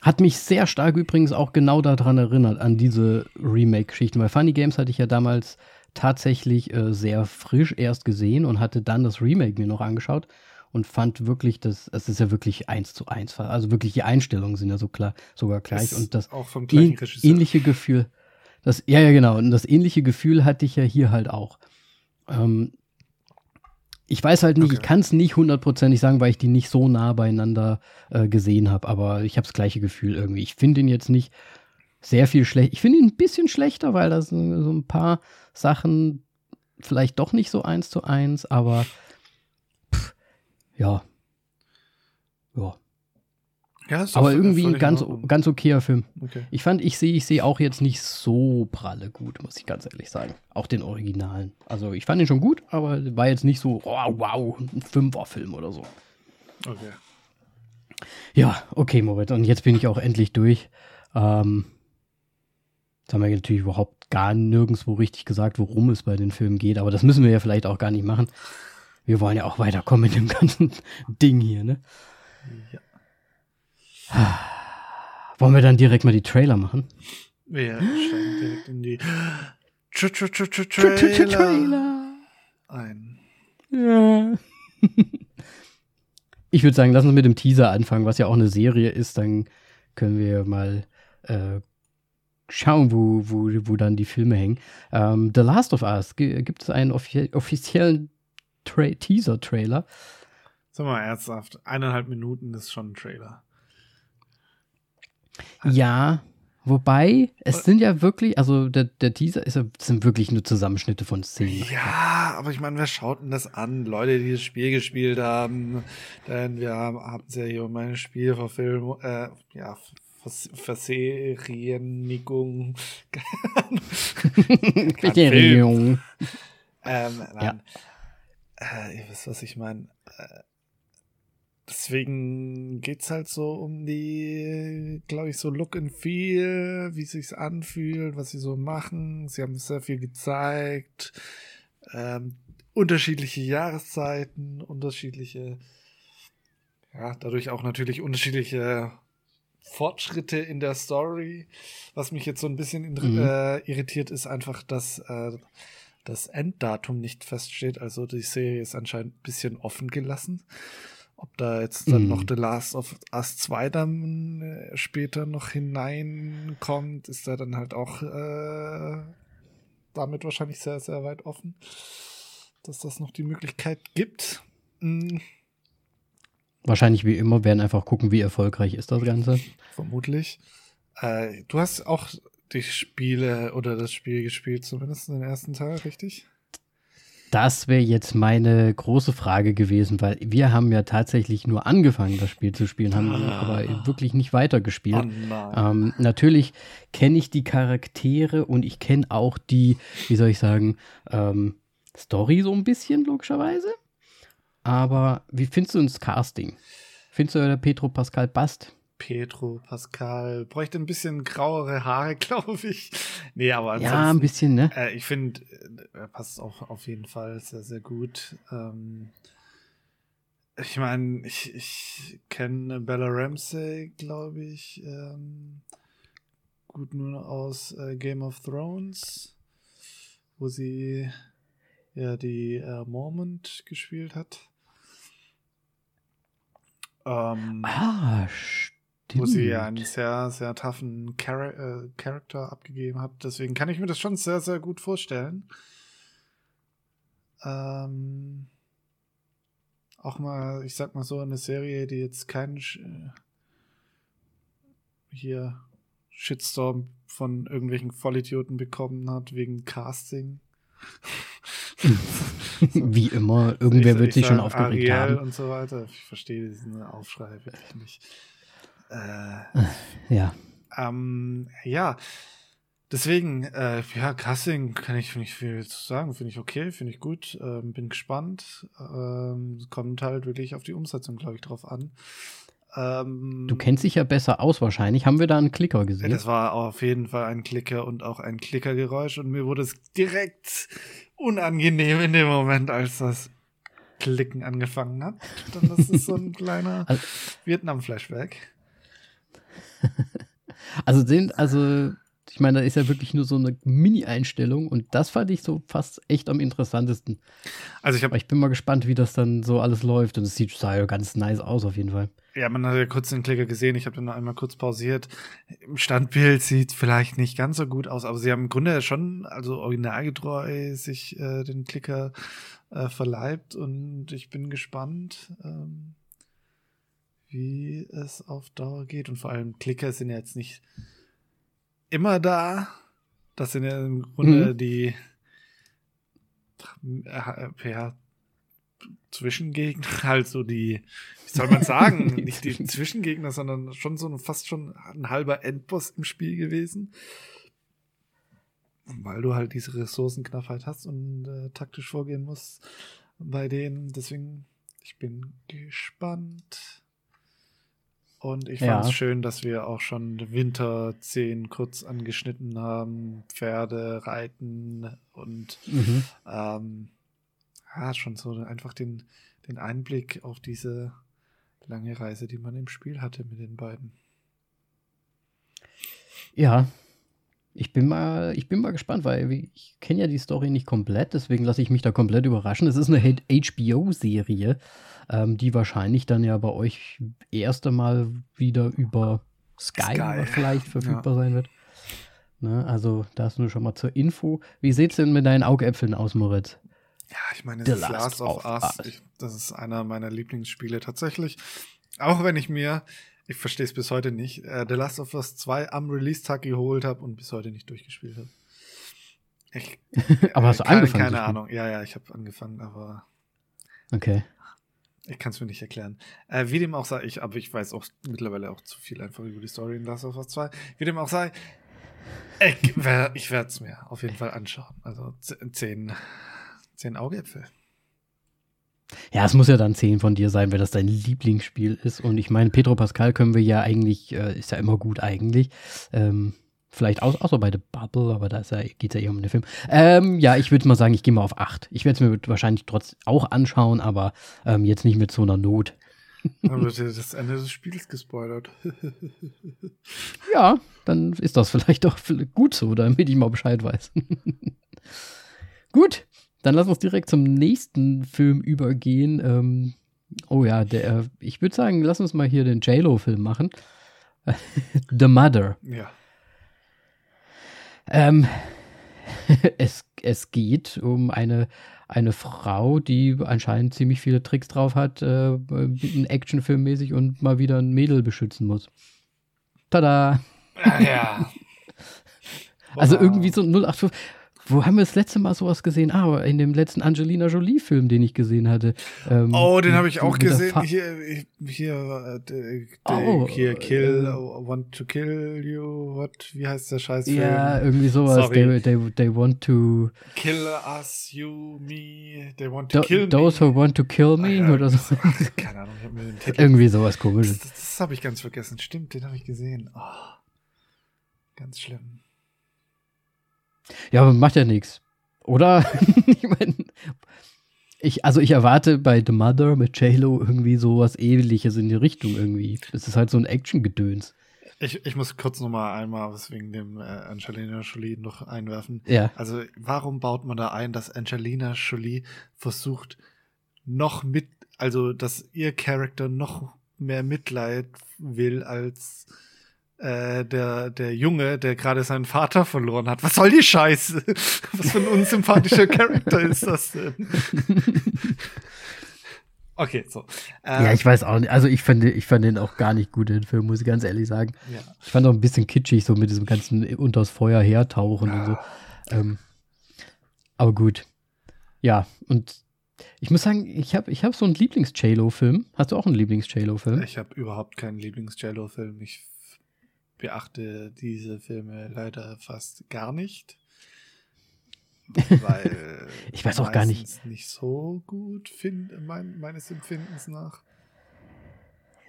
A: Hat mich sehr stark übrigens auch genau daran erinnert, an diese Remake-Geschichten, weil Funny Games hatte ich ja damals tatsächlich äh, sehr frisch erst gesehen und hatte dann das Remake mir noch angeschaut und fand wirklich, dass es ist ja wirklich eins zu eins. Also wirklich die Einstellungen sind ja so klar, sogar gleich
B: Ist
A: und das
B: auch vom gleichen
A: ähn- ähnliche Gefühl, das, ja, ja, genau, und das ähnliche Gefühl hatte ich ja hier halt auch. Ähm, ich weiß halt nicht,
B: Okay.
A: ich kann es nicht hundertprozentig sagen, weil ich die nicht so nah beieinander äh, gesehen habe, aber ich habe das gleiche Gefühl irgendwie. Ich finde ihn jetzt nicht sehr viel schlecht. Ich finde ihn ein bisschen schlechter, weil da sind so ein paar Sachen vielleicht doch nicht so eins zu eins, aber pff, ja. Ja.
B: Ja,
A: Aber irgendwie ein ganz, ganz okayer Film.
B: Okay.
A: Ich fand, ich sehe, ich sehe auch jetzt nicht so pralle gut, muss ich ganz ehrlich sagen. Auch den Originalen. Also ich fand ihn schon gut, aber war jetzt nicht so, oh, wow, ein Fünferfilm oder so.
B: Okay.
A: Ja, okay, Moritz. Und jetzt bin ich auch endlich durch. Ähm, jetzt haben wir natürlich überhaupt gar nirgendwo richtig gesagt, worum es bei den Filmen geht. Aber das müssen wir ja vielleicht auch gar nicht machen. Wir wollen ja auch weiterkommen mit dem ganzen Ding hier, ne?
B: Ja.
A: Wollen wir dann direkt mal die Trailer machen?
B: Wir steigen direkt in die Tra- tra- tra- Trailer
A: Trailer.
B: ein.
A: Ja. ich würde sagen, lass uns mit dem Teaser anfangen, was ja auch eine Serie ist. Dann können wir mal äh, schauen, wo, wo, wo dann die Filme hängen. Ähm, The Last of Us, gibt es einen offi offiziellen Tra Teaser-Trailer?
B: Sag mal ernsthaft, eineinhalb Minuten ist schon ein Trailer.
A: Ja, wobei, es sind ja wirklich, also der, der Teaser ist sind wirklich nur Zusammenschnitte von Szenen.
B: Ja, aber ich meine, wer schaut denn das an? Leute, die das Spiel gespielt haben. Denn wir haben, haben ja hier meine Spielverfilmung, äh, ja, Vers Verserienigung.
A: Kriterium.
B: Ähm, nein. Äh, ihr wisst, was ich meine. Äh, deswegen geht's halt so um die, glaube ich, so Look and Feel, wie es sich anfühlt, was sie so machen. Sie haben sehr viel gezeigt. Ähm, unterschiedliche Jahreszeiten, unterschiedliche, ja, dadurch auch natürlich unterschiedliche Fortschritte in der Story. Was mich jetzt so ein bisschen mhm. äh, irritiert, ist einfach, dass äh, das Enddatum nicht feststeht. Also die Serie ist anscheinend ein bisschen offen gelassen. Ob da jetzt dann mm. noch The Last of Us 2 dann äh, später noch hineinkommt, ist da dann halt auch äh, damit wahrscheinlich sehr, sehr weit offen, dass das noch die Möglichkeit gibt. Mm.
A: Wahrscheinlich wie immer werden einfach gucken, wie erfolgreich ist das Ganze.
B: Vermutlich. Äh, du hast auch die Spiele oder das Spiel gespielt, zumindest in den ersten Teil, richtig?
A: Das wäre jetzt meine große Frage gewesen, weil wir haben ja tatsächlich nur angefangen, das Spiel zu spielen, haben ah. aber wirklich nicht weitergespielt. Oh ähm, natürlich kenne ich die Charaktere und ich kenne auch die, wie soll ich sagen, ähm, Story so ein bisschen, logischerweise. Aber wie findest du das Casting? Findest du, der Petro Pascal passt?
B: Petro, Pascal, bräuchte ein bisschen grauere Haare, glaube ich. Nee, aber
A: Ja, ein bisschen, ne?
B: Äh, ich finde, äh, er passt auch auf jeden Fall sehr, sehr gut. Ähm, ich meine, ich, ich kenne Bella Ramsey, glaube ich, ähm, gut nur aus äh, Game of Thrones, wo sie ja die äh, Mormont gespielt hat.
A: Ähm, ah, stimmt.
B: Wo sie ja einen sehr, sehr toughen Char äh, Charakter abgegeben hat. Deswegen kann ich mir das schon sehr, sehr gut vorstellen. Ähm, auch mal, ich sag mal so, eine Serie, die jetzt keinen äh, hier Shitstorm von irgendwelchen Vollidioten bekommen hat wegen Casting.
A: Wie immer, irgendwer ich, wird sich schon aufgeregt
B: Ariel
A: haben.
B: und so weiter. Ich verstehe diesen Aufschrei wirklich nicht.
A: Äh, ja.
B: Ähm, ja. Deswegen, äh, ja, Casting kann ich nicht viel zu sagen. Finde ich okay, finde ich gut. Ähm, bin gespannt. Ähm, kommt halt wirklich auf die Umsetzung, glaube ich, drauf an.
A: Ähm, du kennst dich ja besser aus wahrscheinlich. Haben wir da einen Klicker gesehen?
B: Ja, das war auf jeden Fall ein Klicker und auch ein Klickergeräusch und mir wurde es direkt unangenehm in dem Moment, als das Klicken angefangen hat. Dann das ist so ein kleiner also, Vietnam-Flashback.
A: also sind, also ich meine, da ist ja wirklich nur so eine Mini-Einstellung und das fand ich so fast echt am interessantesten. Also ich, hab, ich bin mal gespannt, wie das dann so alles läuft und es sieht sah ja ganz nice aus auf jeden Fall.
B: Ja, man hat ja kurz den Klicker gesehen, ich habe dann noch einmal kurz pausiert. Im Standbild sieht vielleicht nicht ganz so gut aus, aber sie haben im Grunde schon, also originalgetreu, sich äh, den Klicker äh, verleibt und ich bin gespannt. Ähm wie es auf Dauer geht. Und vor allem Klicker sind ja jetzt nicht immer da. Das sind ja im Grunde mhm. die äh, ja, Zwischengegner, also die, wie soll man sagen, nicht die Zwischengegner, sondern schon so ein, fast schon ein halber Endboss im Spiel gewesen. Weil du halt diese Ressourcenknappheit hast und äh, taktisch vorgehen musst bei denen. Deswegen, ich bin gespannt. Und ich fand es ja. schön, dass wir auch schon Winterszenen kurz angeschnitten haben, Pferde, Reiten und mhm. ähm, ja, schon so einfach den, den Einblick auf diese lange Reise, die man im Spiel hatte mit den beiden.
A: Ja, ich bin mal, ich bin mal gespannt, weil ich kenne ja die Story nicht komplett, deswegen lasse ich mich da komplett überraschen. Es ist eine HBO-Serie, ähm, die wahrscheinlich dann ja bei euch erst einmal wieder über Sky, Sky. vielleicht verfügbar ja. sein wird. Ne, also das nur schon mal zur Info. Wie sieht es denn mit deinen Augäpfeln aus, Moritz?
B: Ja, ich meine, The Last, Last of, of Us, Us. Ich, das ist einer meiner Lieblingsspiele tatsächlich. Auch wenn ich mir ich verstehe es bis heute nicht. Äh, The Last of Us 2 am Release-Tag geholt habe und bis heute nicht durchgespielt habe.
A: Ich, aber hast du keine, angefangen?
B: Keine Ahnung. Ja, ja, ich habe angefangen, aber.
A: Okay.
B: Ich kann es mir nicht erklären. Äh, wie dem auch sei, ich, aber ich weiß auch mittlerweile auch zu viel einfach über die Story in Last of Us 2. Wie dem auch sei, ich, ich werde es mir auf jeden Fall anschauen. Also zehn, zehn Augäpfel.
A: Ja, es muss ja dann 10 von dir sein, wenn das dein Lieblingsspiel ist. Und ich meine, Pedro Pascal können wir ja eigentlich, äh, ist ja immer gut eigentlich. Ähm, vielleicht auch, außer bei The Bubble, aber da ja, geht es ja eher um den Film. Ähm, ja, ich würde mal sagen, ich gehe mal auf 8. Ich werde es mir wahrscheinlich trotzdem auch anschauen, aber ähm, jetzt nicht mit so einer Not.
B: Dann wird dir das Ende des Spiels gespoilert.
A: ja, dann ist das vielleicht auch gut so, damit ich mal Bescheid weiß. gut, dann lass uns direkt zum nächsten Film übergehen. Ähm, oh ja, der, ich würde sagen, lass uns mal hier den J-Lo-Film machen. The Mother.
B: Ja.
A: Ähm, es, es geht um eine, eine Frau, die anscheinend ziemlich viele Tricks drauf hat, äh, ein Actionfilm mäßig und mal wieder ein Mädel beschützen muss. Tada!
B: Ja.
A: also irgendwie so 085. Wo haben wir das letzte Mal sowas gesehen? Ah, in dem letzten Angelina Jolie-Film, den ich gesehen hatte.
B: Ähm, oh, den habe ich auch gesehen. Hier, hier, äh, oh, hier, Kill, äh, Want to Kill You, what, wie heißt der Scheißfilm?
A: Ja, irgendwie sowas. They, they, they want to
B: Kill us, you, me, they want to do, kill
A: Those
B: me.
A: who want to kill me, ah, ja, oder so.
B: Keine Ahnung, ich habe mir den Titel.
A: Irgendwie sowas komisches.
B: Das, das habe ich ganz vergessen. Stimmt, den habe ich gesehen. Oh, ganz schlimm.
A: Ja, aber macht ja nichts. Oder? ich meine, ich, also ich erwarte bei The Mother mit J-Lo irgendwie sowas ähnliches in die Richtung irgendwie. Das ist halt so ein Action-Gedöns.
B: Ich, ich muss kurz noch mal einmal was wegen dem äh, Angelina Jolie noch einwerfen.
A: Ja.
B: Also warum baut man da ein, dass Angelina Jolie versucht noch mit, also dass ihr Charakter noch mehr Mitleid will als äh, der, der Junge, der gerade seinen Vater verloren hat. Was soll die Scheiße? Was für ein unsympathischer Charakter ist das denn? okay, so.
A: Ähm, ja, ich weiß auch nicht. Also ich fand, ich fand den auch gar nicht gut, den Film, muss ich ganz ehrlich sagen.
B: Ja.
A: Ich fand auch ein bisschen kitschig, so mit diesem ganzen unters Feuer hertauchen ja. und so. Ähm, aber gut. Ja, und ich muss sagen, ich habe ich hab so einen Lieblings-J-Lo-Film. Hast du auch einen Lieblings-J-Lo-Film?
B: Ich habe überhaupt keinen Lieblings-J-Lo-Film. Ich beachte diese Filme leider fast gar nicht. Weil
A: ich weiß auch gar nicht.
B: nicht so gut find, mein, meines Empfindens nach.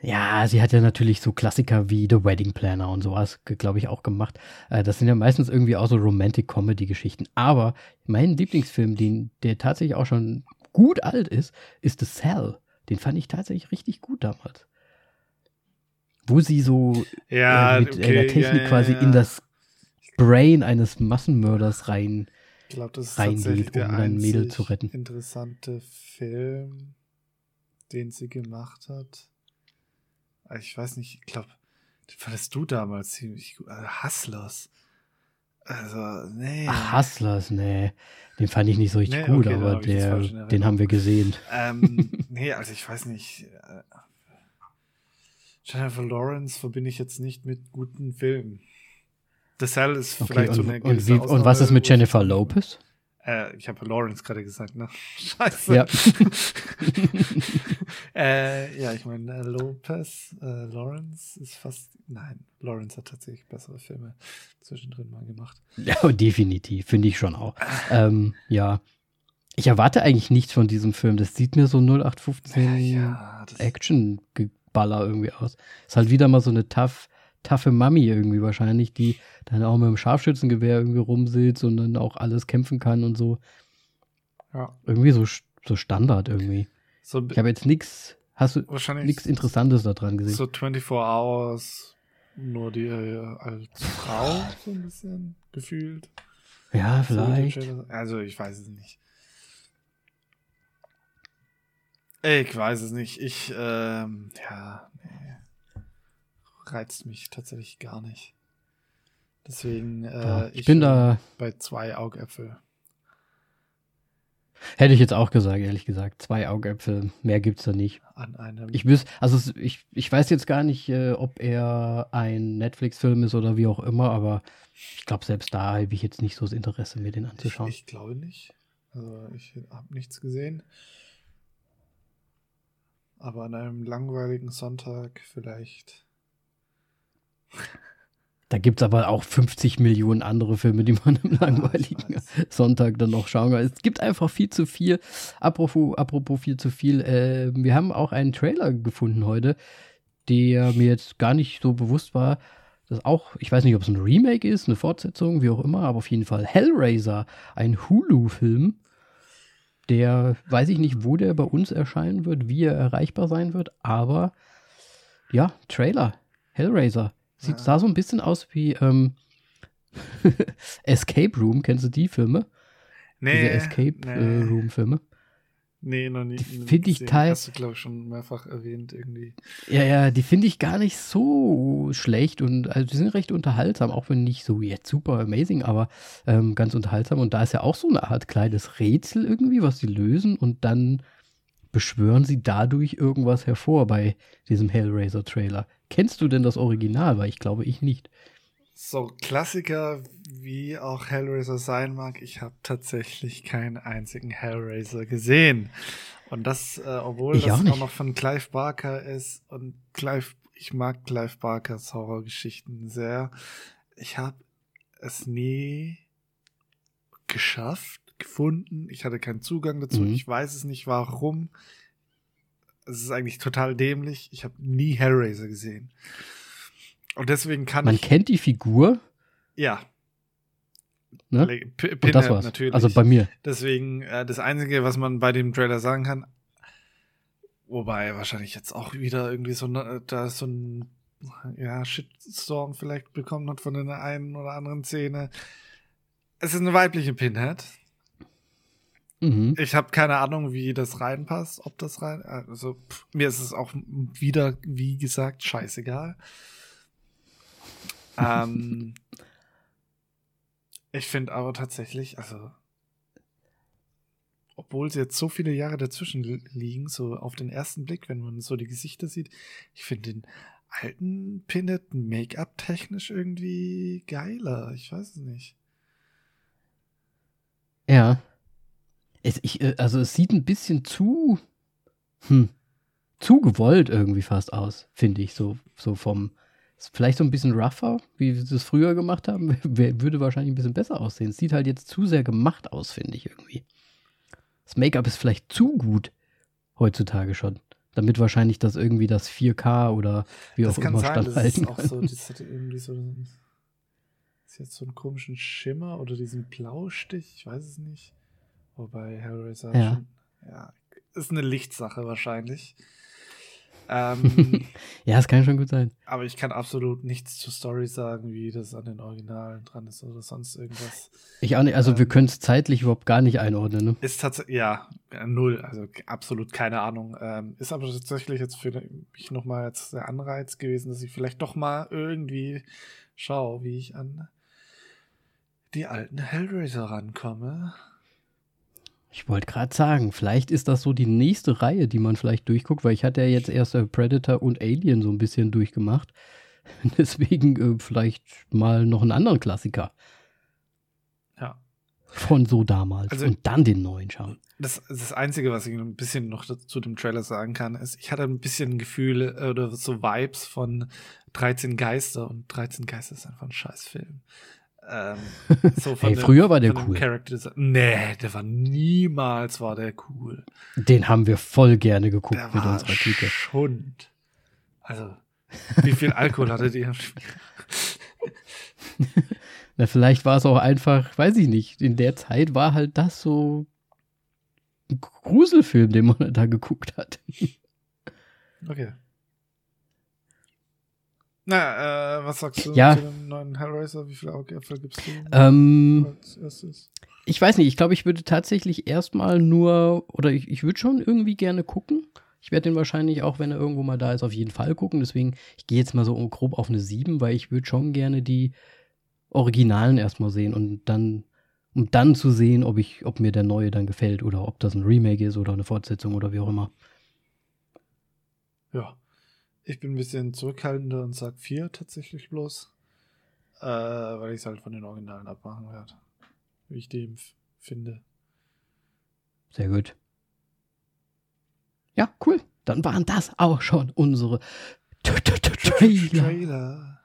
A: Ja, sie hat ja natürlich so Klassiker wie The Wedding Planner und sowas, glaube ich, auch gemacht. Äh, das sind ja meistens irgendwie auch so Romantic-Comedy-Geschichten. Aber mein Lieblingsfilm, den, der tatsächlich auch schon gut alt ist, ist The Cell. Den fand ich tatsächlich richtig gut damals wo sie so
B: ja,
A: äh, mit
B: okay,
A: einer Technik
B: ja,
A: quasi in das Brain eines Massenmörders rein
B: ich das ist
A: um ein Mädel zu retten.
B: Interessante Film, den sie gemacht hat. Ah, ich weiß nicht, ich glaube, den fandest du damals ziemlich gut. Also Hustlers. Also, nee.
A: Ach, Hustlers, nee. Den fand ich nicht so richtig nee, gut, okay, aber der, den haben wir gesehen.
B: Ähm, nee, also ich weiß nicht. Äh, Jennifer Lawrence verbinde ich jetzt nicht mit guten Filmen. The Cell ist okay, vielleicht
A: und,
B: so eine
A: und, wie, und was ist mit Jennifer Lopez?
B: Äh, ich habe Lawrence gerade gesagt, ne? Scheiße.
A: Ja,
B: äh, ja ich meine, äh, Lopez, äh, Lawrence ist fast. Nein, Lawrence hat tatsächlich bessere Filme zwischendrin mal gemacht.
A: Ja, definitiv, finde ich schon auch. ähm, ja. Ich erwarte eigentlich nichts von diesem Film. Das sieht mir so 0815 ja, Action Baller irgendwie aus. Ist halt wieder mal so eine tough, taffe Mami irgendwie wahrscheinlich, die dann auch mit dem Scharfschützengewehr irgendwie rumsitzt und dann auch alles kämpfen kann und so.
B: Ja.
A: Irgendwie so, so Standard irgendwie. So, ich habe jetzt nichts, hast du nichts Interessantes daran gesehen?
B: So 24 Hours, nur die äh, als Frau so ein bisschen gefühlt.
A: Ja, vielleicht.
B: Also ich weiß es nicht. Ich weiß es nicht. Ich, ähm, ja, nee. Reizt mich tatsächlich gar nicht. Deswegen, äh, ja,
A: ich, ich, bin da
B: bei zwei Augäpfel.
A: Hätte ich jetzt auch gesagt, ehrlich gesagt. Zwei Augäpfel, mehr gibt's da nicht.
B: An einem.
A: Ich wüs also ich, ich weiß jetzt gar nicht, äh, ob er ein Netflix-Film ist oder wie auch immer, aber ich glaube, selbst da habe ich jetzt nicht so das Interesse, mir den anzuschauen.
B: Ich, ich glaube nicht. Also ich habe nichts gesehen. Aber an einem langweiligen Sonntag vielleicht.
A: Da gibt es aber auch 50 Millionen andere Filme, die man am langweiligen ja, Sonntag dann noch schauen kann. Es gibt einfach viel zu viel. Apropos, apropos viel zu viel. Äh, wir haben auch einen Trailer gefunden heute, der mir jetzt gar nicht so bewusst war. Das auch, ich weiß nicht, ob es ein Remake ist, eine Fortsetzung, wie auch immer, aber auf jeden Fall Hellraiser, ein Hulu-Film. Der weiß ich nicht, wo der bei uns erscheinen wird, wie er erreichbar sein wird, aber ja, Trailer, Hellraiser. Sieht, sah so ein bisschen aus wie ähm, Escape Room. Kennst du die Filme? Nee. Diese Escape nee. Äh, Room Filme.
B: Nee, noch nicht.
A: Finde ich teil.
B: Hast du, glaube ich, schon mehrfach erwähnt irgendwie.
A: Ja, ja, die finde ich gar nicht so schlecht und also die sind recht unterhaltsam, auch wenn nicht so jetzt super amazing, aber ähm, ganz unterhaltsam. Und da ist ja auch so eine Art kleines Rätsel irgendwie, was sie lösen und dann beschwören sie dadurch irgendwas hervor bei diesem Hellraiser-Trailer. Kennst du denn das Original? Weil ich glaube, ich nicht.
B: So, Klassiker wie auch Hellraiser sein mag, ich habe tatsächlich keinen einzigen Hellraiser gesehen. Und das, äh, obwohl ich das auch, auch, noch von Clive Barker ist und Clive, ich mag Clive Barkers Horrorgeschichten sehr. Ich habe es nie geschafft, gefunden. Ich hatte keinen Zugang dazu. Mhm. Ich weiß es nicht, warum es ist eigentlich total dämlich. Ich habe nie Hellraiser gesehen. Und deswegen kann
A: Man
B: ich.
A: Kennt die Figur.
B: Ja.
A: Ne? P Und das war's. Natürlich. Also bei mir.
B: Deswegen, äh, das Einzige, was man bei dem Trailer sagen kann, wobei wahrscheinlich jetzt auch wieder irgendwie so, ne, da so ein ja, Shitstorm vielleicht bekommen hat von der einen oder anderen Szene. Es ist eine weibliche Pinhead. Mhm. Ich habe keine Ahnung, wie das reinpasst, ob das rein. Also pff, mir ist es auch wieder, wie gesagt, scheißegal. Ähm, ich finde aber tatsächlich, also obwohl sie jetzt so viele Jahre dazwischen liegen, so auf den ersten Blick, wenn man so die Gesichter sieht, ich finde den alten Pinnet Make-up technisch irgendwie geiler. Ich weiß es nicht.
A: Ja. Es, ich, äh, also es sieht ein bisschen zu, hm, zu gewollt irgendwie fast aus, finde ich. So, so vom, vielleicht so ein bisschen rougher, wie sie es früher gemacht haben, würde wahrscheinlich ein bisschen besser aussehen. Es sieht halt jetzt zu sehr gemacht aus, finde ich irgendwie. Das Make-up ist vielleicht zu gut heutzutage schon. Damit wahrscheinlich das irgendwie das 4K oder wie das auch immer sein, standhalten das ist auch
B: so, das hat irgendwie so ist jetzt so einen komischen Schimmer oder diesen Blaustich, ich weiß es nicht. Wobei Hellraiser ja. schon, ja, ist eine Lichtsache wahrscheinlich.
A: Ähm, ja, es kann schon gut sein.
B: Aber ich kann absolut nichts zur Story sagen, wie das an den Originalen dran ist oder sonst irgendwas.
A: Ich auch nicht, also ähm, wir können es zeitlich überhaupt gar nicht einordnen. Ne?
B: Ist tatsächlich, ja, null, also absolut keine Ahnung. Ähm, ist aber tatsächlich jetzt für mich nochmal jetzt der Anreiz gewesen, dass ich vielleicht doch mal irgendwie schaue, wie ich an die alten Hellraiser rankomme.
A: Ich wollte gerade sagen, vielleicht ist das so die nächste Reihe, die man vielleicht durchguckt, weil ich hatte ja jetzt erst äh, Predator und Alien so ein bisschen durchgemacht. Deswegen äh, vielleicht mal noch einen anderen Klassiker.
B: Ja.
A: Von so damals. Also, und dann den neuen schauen.
B: Das, das Einzige, was ich ein bisschen noch zu dem Trailer sagen kann, ist, ich hatte ein bisschen Gefühle äh, oder so Vibes von 13 Geister und 13 Geister ist einfach ein Scheißfilm.
A: Ähm, so hey, früher war der cool. Charakter
B: nee, der war niemals war der cool.
A: Den haben wir voll gerne geguckt
B: der mit unserer Clique. Schund. Also, wie viel Alkohol hattet ihr?
A: Na, vielleicht war es auch einfach, weiß ich nicht, in der Zeit war halt das so ein Gruselfilm, den man da geguckt hat.
B: Okay. Na, äh, was sagst du
A: ja.
B: zu dem neuen Hellraiser? Wie viele Augäpfel gibst du?
A: Ähm, als erstes? Ich weiß nicht, ich glaube, ich würde tatsächlich erstmal nur, oder ich, ich würde schon irgendwie gerne gucken. Ich werde den wahrscheinlich auch, wenn er irgendwo mal da ist, auf jeden Fall gucken. Deswegen, ich gehe jetzt mal so grob auf eine 7, weil ich würde schon gerne die Originalen erstmal sehen und dann, um dann zu sehen, ob ich, ob mir der neue dann gefällt oder ob das ein Remake ist oder eine Fortsetzung oder wie auch immer.
B: Ja. Ich bin ein bisschen zurückhaltender und sage vier tatsächlich bloß. Äh, weil ich es halt von den Originalen abmachen werde. Wie ich die finde.
A: Sehr gut. Ja, cool. Dann waren das auch schon unsere Trailer.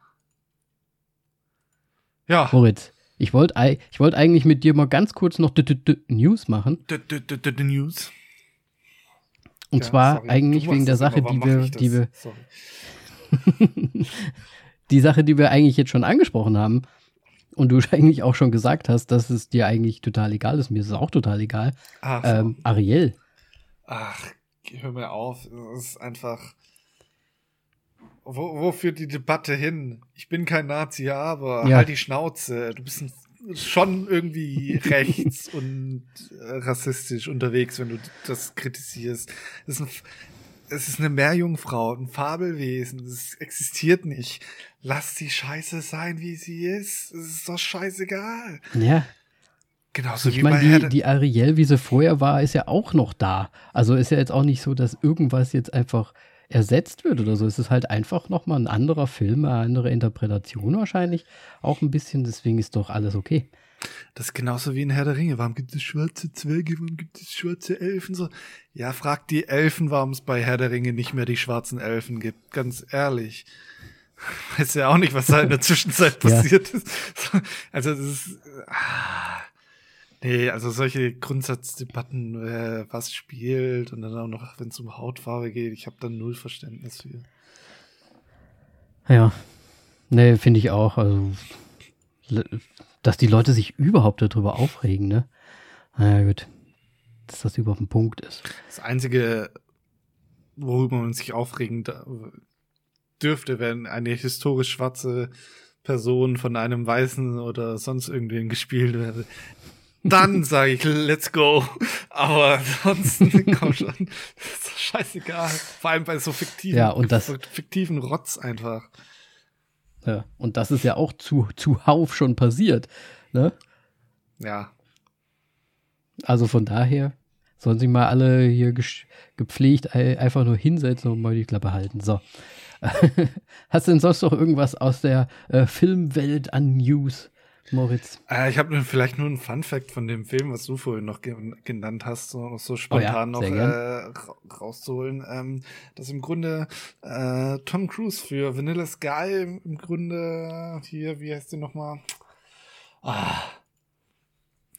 A: Ja. Moritz, ich wollte ich wollt eigentlich mit dir mal ganz kurz noch News machen.
B: News.
A: Und ja, zwar sorry, eigentlich wegen der Sache, die wir, die wir, die Sache, die wir eigentlich jetzt schon angesprochen haben und du eigentlich auch schon gesagt hast, dass es dir eigentlich total egal ist. Mir ist es auch total egal. Ach, ähm, Ariel.
B: Ach, hör mir auf. Es ist einfach. Wo, wo führt die Debatte hin? Ich bin kein Nazi, aber ja. halt die Schnauze. Du bist ein, schon irgendwie rechts und äh, rassistisch unterwegs, wenn du das kritisierst. Das ist ein, es ist eine Meerjungfrau, ein Fabelwesen. Das existiert nicht. Lass die Scheiße sein, wie sie ist. Es ist doch scheißegal.
A: Ja. Genauso ich meine, die, die Ariel, wie sie vorher war, ist ja auch noch da. Also ist ja jetzt auch nicht so, dass irgendwas jetzt einfach ersetzt wird oder so. Es ist halt einfach nochmal ein anderer Film, eine andere Interpretation wahrscheinlich. Auch ein bisschen, deswegen ist doch alles okay.
B: Das ist genauso wie in Herr der Ringe. Warum gibt es schwarze Zwerge? Warum gibt es schwarze Elfen? So, ja, fragt die Elfen, warum es bei Herr der Ringe nicht mehr die schwarzen Elfen gibt. Ganz ehrlich. Weiß ja auch nicht, was da in der Zwischenzeit passiert ja. ist. Also, das ist. Ah, nee, also solche Grundsatzdebatten, äh, was spielt und dann auch noch, wenn es um Hautfarbe geht, ich habe da null Verständnis für.
A: Ja. Nee, finde ich auch. Also dass die Leute sich überhaupt darüber aufregen, ne? Naja, gut. Dass das überhaupt ein Punkt ist.
B: Das Einzige, worüber man sich aufregen dürfte, wenn eine historisch schwarze Person von einem Weißen oder sonst irgendwen gespielt werde. Dann sage ich, let's go. Aber ansonsten, komm schon, ist doch scheißegal. Vor allem bei so fiktiven,
A: ja, und das,
B: fiktiven Rotz einfach.
A: Ja, und das ist ja auch zu, zuhauf schon passiert. Ne?
B: Ja.
A: Also von daher sollen sich mal alle hier gepflegt einfach nur hinsetzen und mal die Klappe halten. So. Hast du denn sonst noch irgendwas aus der äh, Filmwelt an News? Moritz?
B: Äh, ich habe vielleicht nur einen Fun-Fact von dem Film, was du vorhin noch ge genannt hast, so, so spontan oh ja, noch äh, rauszuholen. Ähm, dass im Grunde äh, Tom Cruise für Vanilla Sky im Grunde hier, wie heißt die nochmal? Ah.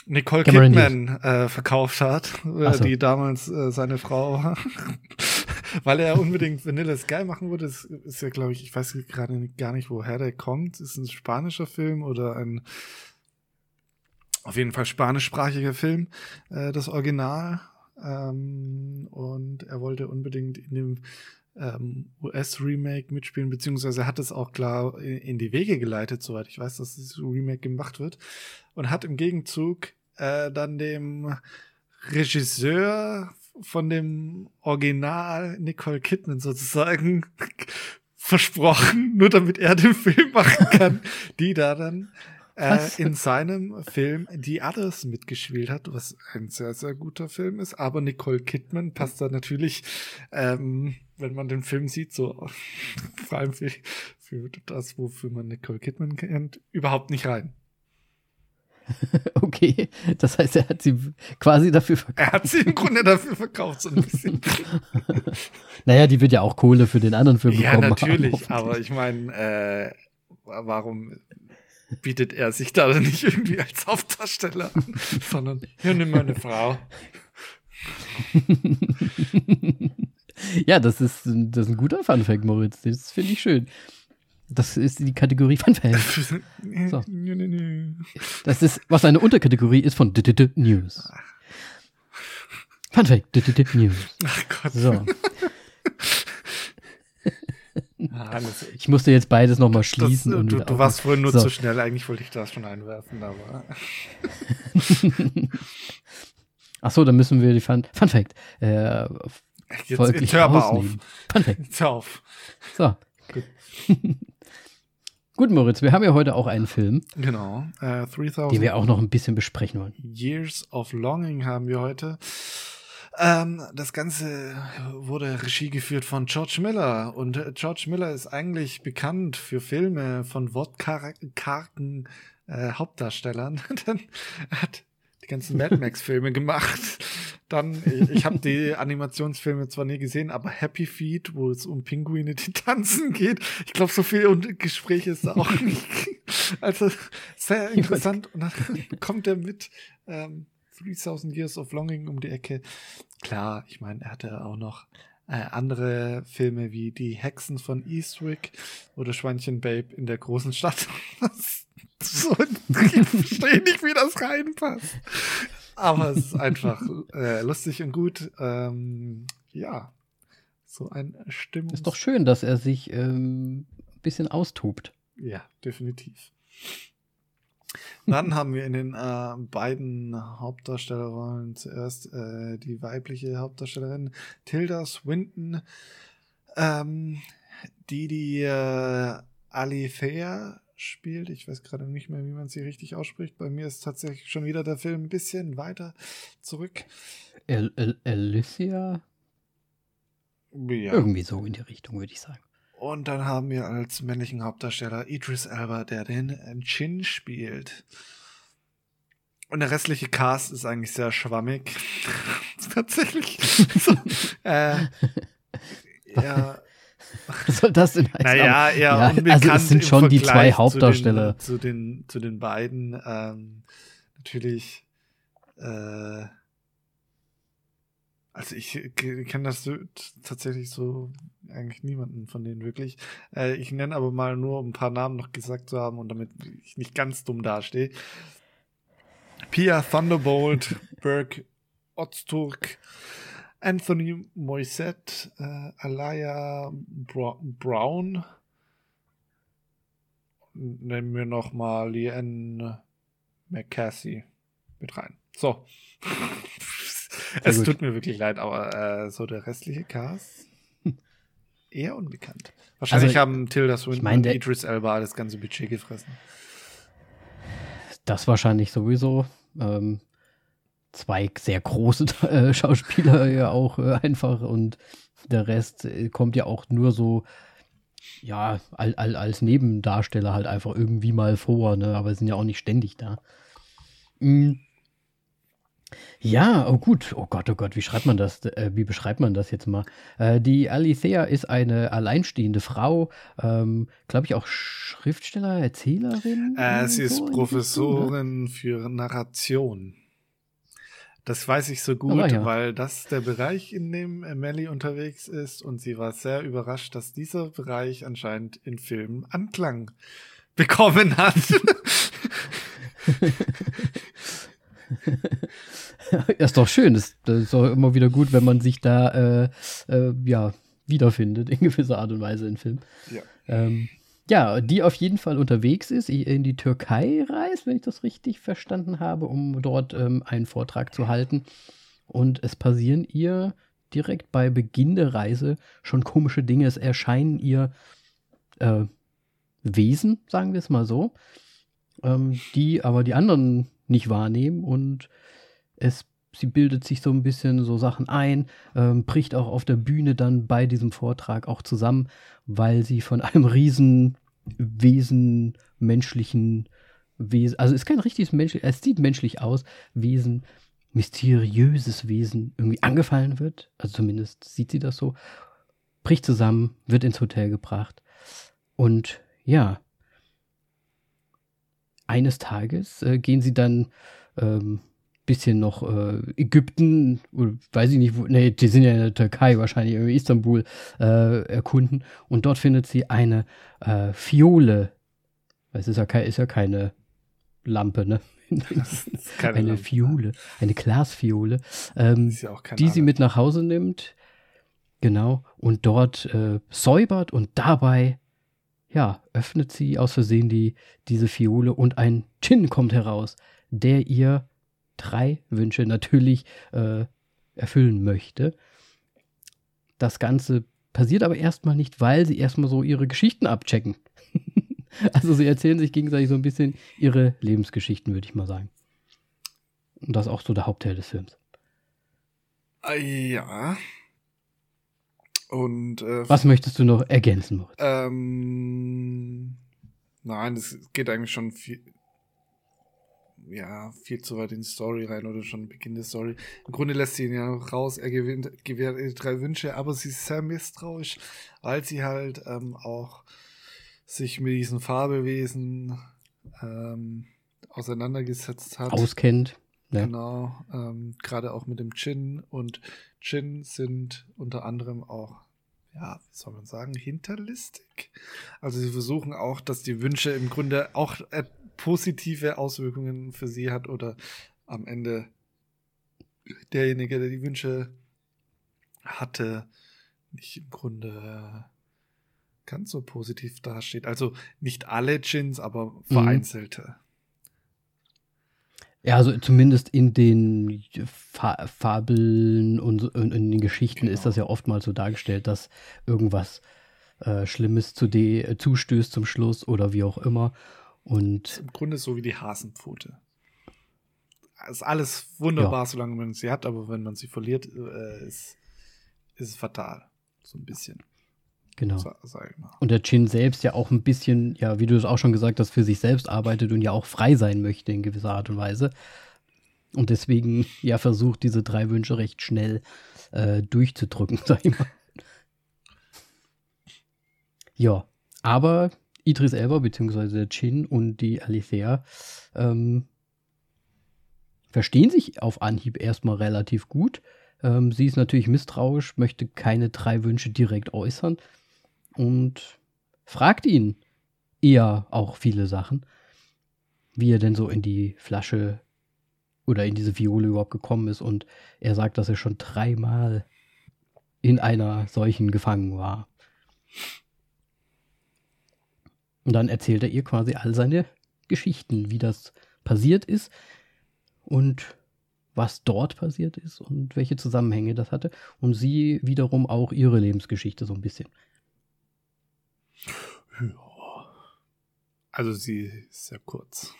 B: Nicole Cameron Kidman äh, verkauft hat, äh, so. die damals äh, seine Frau war. Weil er unbedingt Vanilla Sky machen wollte. Das ist ja, glaube ich, ich weiß gerade gar nicht, woher der kommt. Ist ein spanischer Film oder ein auf jeden Fall spanischsprachiger Film, äh, das Original. Ähm, und er wollte unbedingt in dem ähm, US-Remake mitspielen, beziehungsweise hat es auch klar in die Wege geleitet, soweit ich weiß, dass das Remake gemacht wird. Und hat im Gegenzug äh, dann dem Regisseur von dem Original Nicole Kidman sozusagen versprochen, nur damit er den Film machen kann, die da dann äh, in seinem Film The Others mitgespielt hat, was ein sehr, sehr guter Film ist. Aber Nicole Kidman passt da natürlich, ähm, wenn man den Film sieht, so vor allem für, für das, wofür man Nicole Kidman kennt, überhaupt nicht rein.
A: Okay, das heißt, er hat sie quasi dafür
B: verkauft. Er hat sie im Grunde dafür verkauft, so ein bisschen.
A: naja, die wird ja auch Kohle für den anderen Film bekommen.
B: Ja, natürlich, haben, aber ich meine, äh, warum bietet er sich da nicht irgendwie als Hauptdarsteller an, sondern hier nimm meine Frau.
A: ja, das ist, das ist ein guter Funfact, Moritz. Das finde ich schön. Das ist die Kategorie Fun Fact. So. Das ist, was eine Unterkategorie ist von News. Fun Fact, News. Ach Gott. So. Ich musste jetzt beides nochmal schließen.
B: Das, du, du warst vorhin nur so. zu schnell. Eigentlich wollte ich das schon einwerfen, aber.
A: Ach so, dann müssen wir die Fun, Fun Fact äh,
B: jetzt, folglich jetzt hör aber auf.
A: Fun Fact.
B: Jetzt hör auf.
A: So. Gut. Gut, Moritz, wir haben ja heute auch einen Film.
B: Genau. Äh, 3000
A: den wir auch noch ein bisschen besprechen wollen.
B: Years of Longing haben wir heute. Ähm, das Ganze wurde Regie geführt von George Miller. Und äh, George Miller ist eigentlich bekannt für Filme von wortkargen äh, Hauptdarstellern. Dann hat die ganzen Mad Max-Filme gemacht. Dann, ich, ich habe die Animationsfilme zwar nie gesehen, aber Happy Feet, wo es um Pinguine, die tanzen geht. Ich glaube, so viel und Gespräch ist da auch nicht. Also sehr interessant. Und dann kommt er mit ähm, 3000 Years of Longing um die Ecke. Klar, ich meine, er hatte auch noch äh, andere Filme wie Die Hexen von Eastwick oder Schweinchen Babe in der großen Stadt. So, ich verstehe nicht, wie das reinpasst. Aber es ist einfach äh, lustig und gut. Ähm, ja, so ein Stimmung.
A: Ist doch schön, dass er sich ähm, ein bisschen austobt.
B: Ja, definitiv. Dann haben wir in den äh, beiden Hauptdarstellerrollen zuerst äh, die weibliche Hauptdarstellerin Tilda Swinton, ähm, die die äh, Alithea spielt. Ich weiß gerade nicht mehr, wie man sie richtig ausspricht. Bei mir ist tatsächlich schon wieder der Film ein bisschen weiter zurück.
A: El El Alicia? Ja. Irgendwie so in die Richtung, würde ich sagen.
B: Und dann haben wir als männlichen Hauptdarsteller Idris Elba, der den Chin spielt. Und der restliche Cast ist eigentlich sehr schwammig. Tatsächlich. so, äh,
A: ja. Was soll das denn heißen?
B: Naja, ja,
A: also es sind schon die zwei Hauptdarsteller.
B: Zu den, zu den, zu den beiden. Ähm, natürlich. Äh, also ich kenne das tatsächlich so eigentlich niemanden von denen wirklich. Äh, ich nenne aber mal nur, um ein paar Namen noch gesagt zu haben und damit ich nicht ganz dumm dastehe. Pia Thunderbolt, Burke Ozturk, Anthony Moisette, äh, Alaya Bra Brown. Nehmen wir noch mal Leanne McCassie mit rein. So. es gut. tut mir wirklich leid, aber äh, so der restliche Cast eher unbekannt. Wahrscheinlich also, haben Tilda Swinton ich mein, und Idris Elba das ganze Budget gefressen.
A: Das wahrscheinlich sowieso. Ähm, zwei sehr große äh, Schauspieler ja auch äh, einfach und der Rest äh, kommt ja auch nur so ja, all, all, als Nebendarsteller halt einfach irgendwie mal vor, ne? aber sind ja auch nicht ständig da. Mhm. Ja, oh gut. Oh Gott, oh Gott, wie schreibt man das? Äh, wie beschreibt man das jetzt mal? Äh, die Alithea ist eine alleinstehende Frau, ähm, glaube ich auch Schriftsteller, Erzählerin.
B: Äh, sie so ist Professorin für Narration. Das weiß ich so gut, ja. weil das der Bereich, in dem Melly unterwegs ist und sie war sehr überrascht, dass dieser Bereich anscheinend in Filmen Anklang bekommen hat.
A: ist doch schön. Das, das, ist doch immer wieder gut, wenn man sich da äh, äh, ja, wiederfindet in gewisser Art und Weise in Film. Ja. Ähm, ja, die auf jeden Fall unterwegs ist, in die Türkei reist, wenn ich das richtig verstanden habe, um dort ähm, einen Vortrag zu halten. Und es passieren ihr direkt bei Beginn der Reise schon komische Dinge. Es erscheinen ihr äh, Wesen, sagen wir es mal so, ähm, die aber die anderen nicht wahrnehmen und es sie bildet sich so ein bisschen so Sachen ein, ähm, bricht auch auf der Bühne dann bei diesem Vortrag auch zusammen, weil sie von einem Riesenwesen, menschlichen Wesen, also ist kein richtiges Mensch, es sieht menschlich aus, Wesen, mysteriöses Wesen irgendwie angefallen wird, also zumindest sieht sie das so, bricht zusammen, wird ins Hotel gebracht und ja, eines Tages äh, gehen sie dann ähm, bisschen noch äh, Ägypten, oder weiß ich nicht, wo, nee, die sind ja in der Türkei, wahrscheinlich in Istanbul äh, erkunden. Und dort findet sie eine äh, Fiole. Es ist ja, kein, ist ja keine Lampe, ne? eine Lampe. Fiole, eine Glasfiole, ähm, ja die sie mit nach Hause nimmt. Genau. Und dort äh, säubert und dabei ja, öffnet sie aus Versehen die, diese Fiole und ein Djinn kommt heraus, der ihr drei Wünsche natürlich äh, erfüllen möchte. Das Ganze passiert aber erstmal nicht, weil sie erstmal so ihre Geschichten abchecken. also sie erzählen sich gegenseitig so ein bisschen ihre Lebensgeschichten, würde ich mal sagen. Und das ist auch so der Hauptteil des Films.
B: Äh, ja. Und äh,
A: was möchtest du noch ergänzen,
B: Moritz? Ähm, nein, es geht eigentlich schon viel, ja, viel zu weit in die Story rein oder schon Beginn der Story. Im Grunde lässt sie ihn ja raus, er gewinnt, gewährt die drei Wünsche, aber sie ist sehr misstrauisch, weil sie halt ähm, auch sich mit diesen Fabelwesen ähm, auseinandergesetzt hat.
A: Auskennt.
B: Ja. Genau, ähm, gerade auch mit dem Chin und Chin sind unter anderem auch, ja, wie soll man sagen, hinterlistig. Also sie versuchen auch, dass die Wünsche im Grunde auch äh, positive Auswirkungen für sie hat oder am Ende derjenige, der die Wünsche hatte, nicht im Grunde ganz so positiv dasteht. Also nicht alle Chins, aber mhm. vereinzelte.
A: Ja, also zumindest in den Fa Fabeln und, und, in den Geschichten genau. ist das ja oftmals so dargestellt, dass irgendwas äh, Schlimmes zu de äh, zustößt zum Schluss oder wie auch immer. Und
B: im Grunde so wie die Hasenpfote. Ist alles wunderbar, ja. solange man sie hat, aber wenn man sie verliert, äh, ist, ist es fatal. So ein bisschen.
A: Genau. Und der Chin selbst ja auch ein bisschen, ja, wie du es auch schon gesagt hast, für sich selbst arbeitet und ja auch frei sein möchte in gewisser Art und Weise. Und deswegen ja versucht, diese drei Wünsche recht schnell äh, durchzudrücken, sag ich mal. Ja, aber Idris Elba, beziehungsweise Chin und die Alithea, ähm, verstehen sich auf Anhieb erstmal relativ gut. Ähm, sie ist natürlich misstrauisch, möchte keine drei Wünsche direkt äußern und fragt ihn eher auch viele Sachen, wie er denn so in die Flasche oder in diese Viole überhaupt gekommen ist. Und er sagt, dass er schon dreimal in einer solchen gefangen war. Und dann erzählt er ihr quasi all seine Geschichten, wie das passiert ist und was dort passiert ist und welche Zusammenhänge das hatte. Und sie wiederum auch ihre Lebensgeschichte so ein bisschen.
B: Ja. Also sie ist sehr kurz.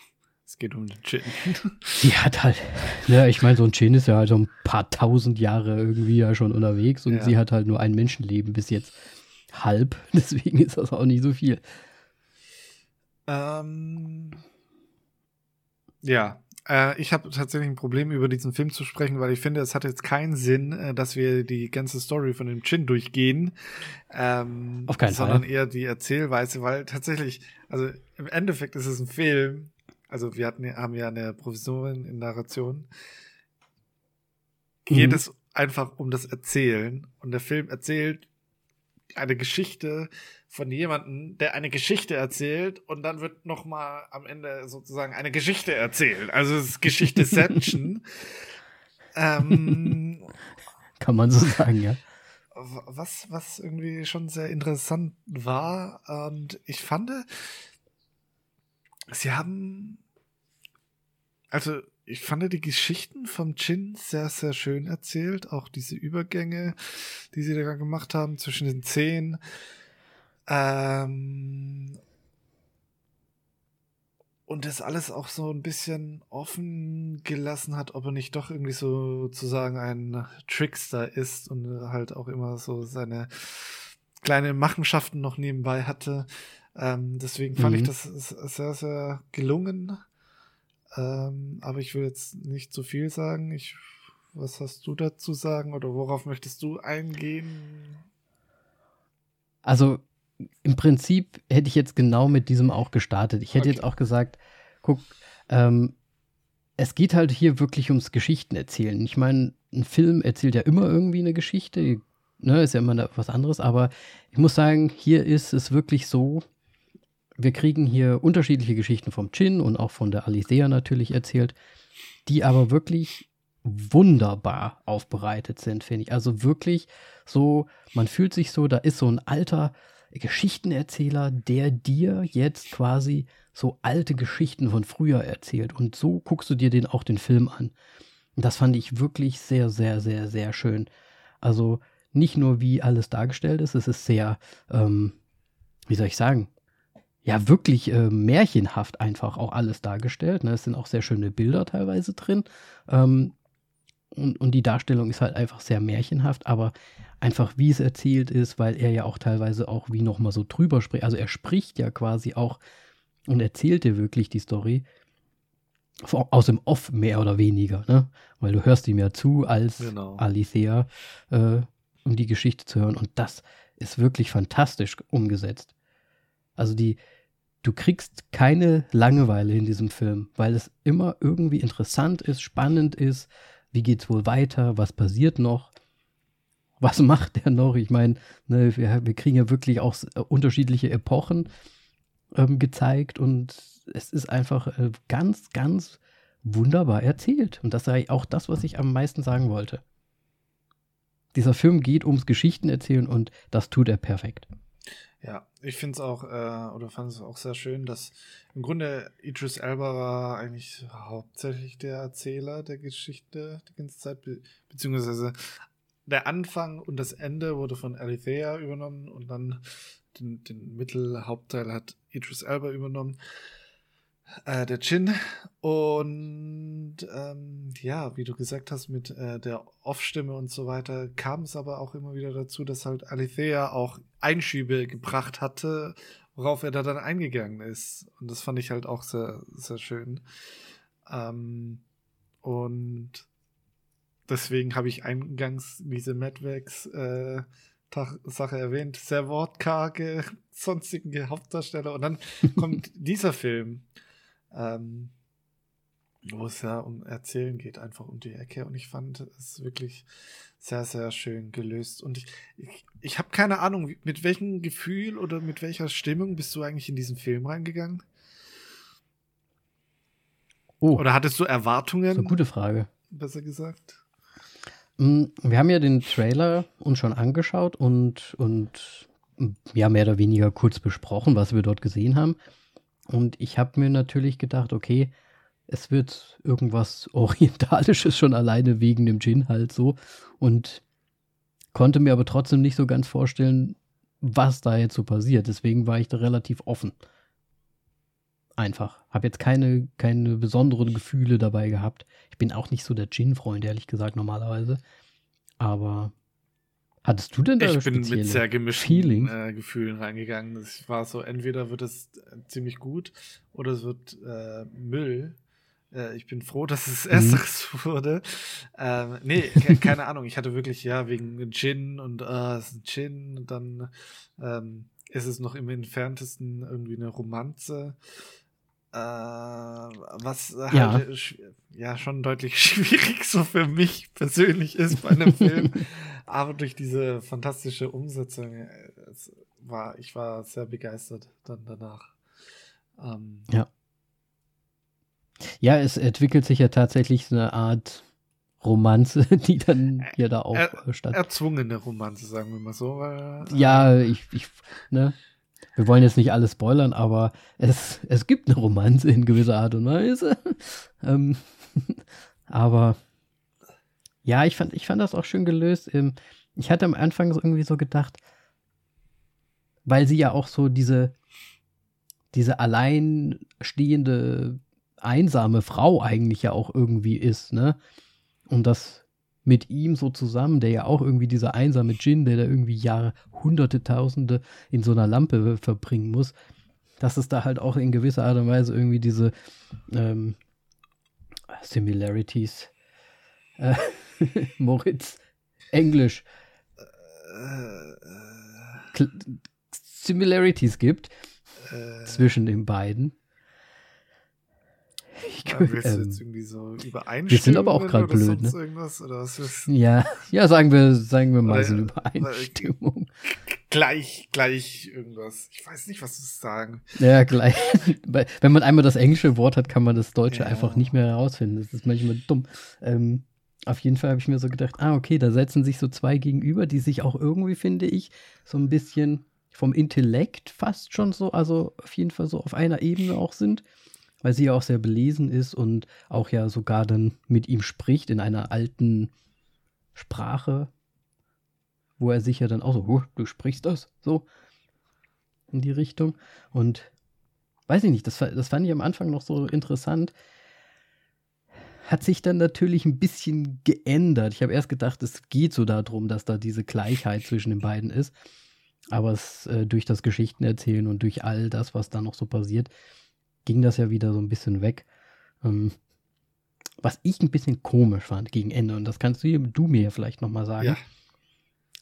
B: Es geht um den Chin.
A: Sie hat halt, ja, ich meine, so ein Chin ist ja halt so ein paar tausend Jahre irgendwie ja schon unterwegs und ja. sie hat halt nur ein Menschenleben bis jetzt halb. Deswegen ist das auch nicht so viel.
B: Ähm, ja, äh, ich habe tatsächlich ein Problem, über diesen Film zu sprechen, weil ich finde, es hat jetzt keinen Sinn, äh, dass wir die ganze Story von dem Chin durchgehen. Ähm,
A: Auf keinen
B: sondern
A: Fall.
B: eher die Erzählweise, weil tatsächlich, also im Endeffekt ist es ein Film. Also wir hatten, haben ja eine Professorin in Narration. Geht mhm. es einfach um das Erzählen. Und der Film erzählt eine Geschichte von jemandem, der eine Geschichte erzählt und dann wird noch mal am Ende sozusagen eine Geschichte erzählt. Also es ist Geschichte-Seption. ähm,
A: Kann man so sagen, ja.
B: Was, was irgendwie schon sehr interessant war und ich fand, sie haben, also ich fand die Geschichten vom Chin sehr, sehr schön erzählt. Auch diese Übergänge, die sie da gemacht haben zwischen den Szenen. Ähm, und das alles auch so ein bisschen offen gelassen hat, ob er nicht doch irgendwie sozusagen ein Trickster ist und halt auch immer so seine kleine Machenschaften noch nebenbei hatte. Ähm, deswegen fand mhm. ich das sehr, sehr gelungen. Ähm, aber ich will jetzt nicht zu viel sagen. Ich, was hast du dazu sagen oder worauf möchtest du eingehen?
A: Also im Prinzip hätte ich jetzt genau mit diesem auch gestartet. Ich hätte okay. jetzt auch gesagt, guck, ähm, es geht halt hier wirklich ums Geschichtenerzählen. Ich meine, ein Film erzählt ja immer irgendwie eine Geschichte, ne, ist ja immer was anderes, aber ich muss sagen, hier ist es wirklich so, wir kriegen hier unterschiedliche Geschichten vom Chin und auch von der Alithea natürlich erzählt, die aber wirklich wunderbar aufbereitet sind, finde ich. Also wirklich so, man fühlt sich so, da ist so ein alter Geschichtenerzähler, der dir jetzt quasi so alte Geschichten von früher erzählt. Und so guckst du dir den auch den Film an. Und das fand ich wirklich sehr, sehr, sehr, sehr schön. Also nicht nur wie alles dargestellt ist, es ist sehr, ähm, wie soll ich sagen, ja, wirklich äh, märchenhaft einfach auch alles dargestellt. Ne? Es sind auch sehr schöne Bilder teilweise drin. Ähm, und, und die Darstellung ist halt einfach sehr märchenhaft, aber einfach wie es erzählt ist, weil er ja auch teilweise auch wie nochmal so drüber spricht. Also er spricht ja quasi auch und erzählt dir wirklich die Story. aus dem Off mehr oder weniger, ne? Weil du hörst ihm ja zu als genau. Alithea, äh, um die Geschichte zu hören. Und das ist wirklich fantastisch umgesetzt. Also die, du kriegst keine Langeweile in diesem Film, weil es immer irgendwie interessant ist, spannend ist. Wie geht's wohl weiter? Was passiert noch? Was macht der noch? Ich meine, ne, wir, wir, kriegen ja wirklich auch äh, unterschiedliche Epochen ähm, gezeigt und es ist einfach äh, ganz, ganz wunderbar erzählt. Und das sei auch das, was ich am meisten sagen wollte. Dieser Film geht ums Geschichten erzählen und das tut er perfekt.
B: Ja, ich finde es auch, äh, oder fand es auch sehr schön, dass im Grunde Idris Elba war eigentlich hauptsächlich der Erzähler der Geschichte die ganze Zeit, be beziehungsweise der Anfang und das Ende wurde von Alithea übernommen und dann den, den Mittelhauptteil hat Idris Elba übernommen äh, der Chin. Und ähm, ja, wie du gesagt hast, mit äh, der Off-Stimme und so weiter, kam es aber auch immer wieder dazu, dass halt Alithea auch Einschübe gebracht hatte, worauf er da dann eingegangen ist. Und das fand ich halt auch sehr, sehr schön. Ähm, und deswegen habe ich eingangs diese Madwax äh, Sache erwähnt, sehr wortkarge, sonstige Hauptdarsteller. Und dann kommt dieser Film ähm, wo es ja um Erzählen geht, einfach um die Ecke. Und ich fand es wirklich sehr, sehr schön gelöst. Und ich, ich, ich habe keine Ahnung, mit welchem Gefühl oder mit welcher Stimmung bist du eigentlich in diesen Film reingegangen? Oh. Oder hattest du Erwartungen? Das
A: ist eine gute Frage.
B: Besser gesagt.
A: Mm, wir haben ja den Trailer uns schon angeschaut und, und ja, mehr oder weniger kurz besprochen, was wir dort gesehen haben. Und ich habe mir natürlich gedacht, okay, es wird irgendwas Orientalisches schon alleine wegen dem Gin halt so. Und konnte mir aber trotzdem nicht so ganz vorstellen, was da jetzt so passiert. Deswegen war ich da relativ offen. Einfach. Habe jetzt keine, keine besonderen Gefühle dabei gehabt. Ich bin auch nicht so der Gin-Freund, ehrlich gesagt, normalerweise. Aber Hattest du denn da
B: Ich bin mit sehr gemischten äh, Gefühlen reingegangen. Es war so, entweder wird es äh, ziemlich gut oder es wird äh, Müll. Äh, ich bin froh, dass es ersteres mhm. wurde. Ähm, nee, keine Ahnung. Ich hatte wirklich, ja, wegen Gin und äh, es ist ein Gin und dann ähm, ist es noch im entferntesten irgendwie eine Romanze. Äh, was ja. halt äh, ja schon deutlich schwierig so für mich persönlich ist bei einem Film. Aber durch diese fantastische Umsetzung, äh, war, ich war sehr begeistert dann danach.
A: Ähm, ja. Ja, es entwickelt sich ja tatsächlich so eine Art Romanze, die dann ja da auch
B: er, statt. Erzwungene Romanze, sagen wir mal so.
A: Weil, äh, ja, ich, ich, ne? Wir wollen jetzt nicht alles spoilern, aber es, es gibt eine Romanze in gewisser Art und Weise. ähm, aber ja, ich fand, ich fand das auch schön gelöst. Ähm, ich hatte am Anfang irgendwie so gedacht, weil sie ja auch so diese, diese alleinstehende, einsame Frau eigentlich ja auch irgendwie ist, ne? Und das mit ihm so zusammen, der ja auch irgendwie dieser einsame Djinn, der da irgendwie Jahre, hunderte, tausende in so einer Lampe verbringen muss, dass es da halt auch in gewisser Art und Weise irgendwie diese ähm, Similarities, äh, Moritz, Englisch, äh, Similarities gibt zwischen den beiden.
B: Ich, ja, willst ähm, jetzt irgendwie so übereinstimmen?
A: Wir sind aber auch gerade blöd, ne? Irgendwas, oder was ja, ja, sagen wir, sagen wir mal oder, so eine Übereinstimmung.
B: Gleich, gleich irgendwas. Ich weiß nicht, was du sagen.
A: Ja, gleich. Wenn man einmal das englische Wort hat, kann man das Deutsche ja. einfach nicht mehr herausfinden. Das ist manchmal dumm. Ähm, auf jeden Fall habe ich mir so gedacht, ah, okay, da setzen sich so zwei gegenüber, die sich auch irgendwie, finde ich, so ein bisschen vom Intellekt fast schon so, also auf jeden Fall so auf einer Ebene auch sind weil sie ja auch sehr belesen ist und auch ja sogar dann mit ihm spricht in einer alten Sprache, wo er sich ja dann auch so, oh, du sprichst das, so in die Richtung. Und weiß ich nicht, das, das fand ich am Anfang noch so interessant. Hat sich dann natürlich ein bisschen geändert. Ich habe erst gedacht, es geht so darum, dass da diese Gleichheit zwischen den beiden ist. Aber es, äh, durch das Geschichtenerzählen und durch all das, was da noch so passiert, ging das ja wieder so ein bisschen weg. Ähm, was ich ein bisschen komisch fand gegen Ende, und das kannst du, du mir vielleicht nochmal sagen. Ja.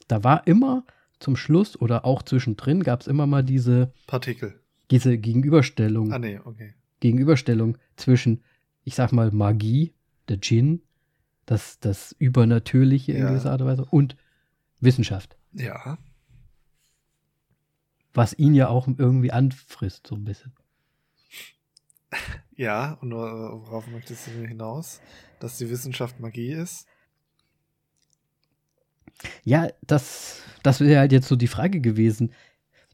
A: Da war immer zum Schluss oder auch zwischendrin gab es immer mal diese
B: Partikel.
A: Diese Gegenüberstellung.
B: Ah, nee, okay.
A: Gegenüberstellung zwischen, ich sag mal, Magie, der Djinn, das, das Übernatürliche in gewisser Art und Weise und Wissenschaft.
B: Ja.
A: Was ihn ja auch irgendwie anfrisst, so ein bisschen.
B: Ja, und worauf möchtest du hinaus? Dass die Wissenschaft Magie ist?
A: Ja, das, das wäre halt jetzt so die Frage gewesen.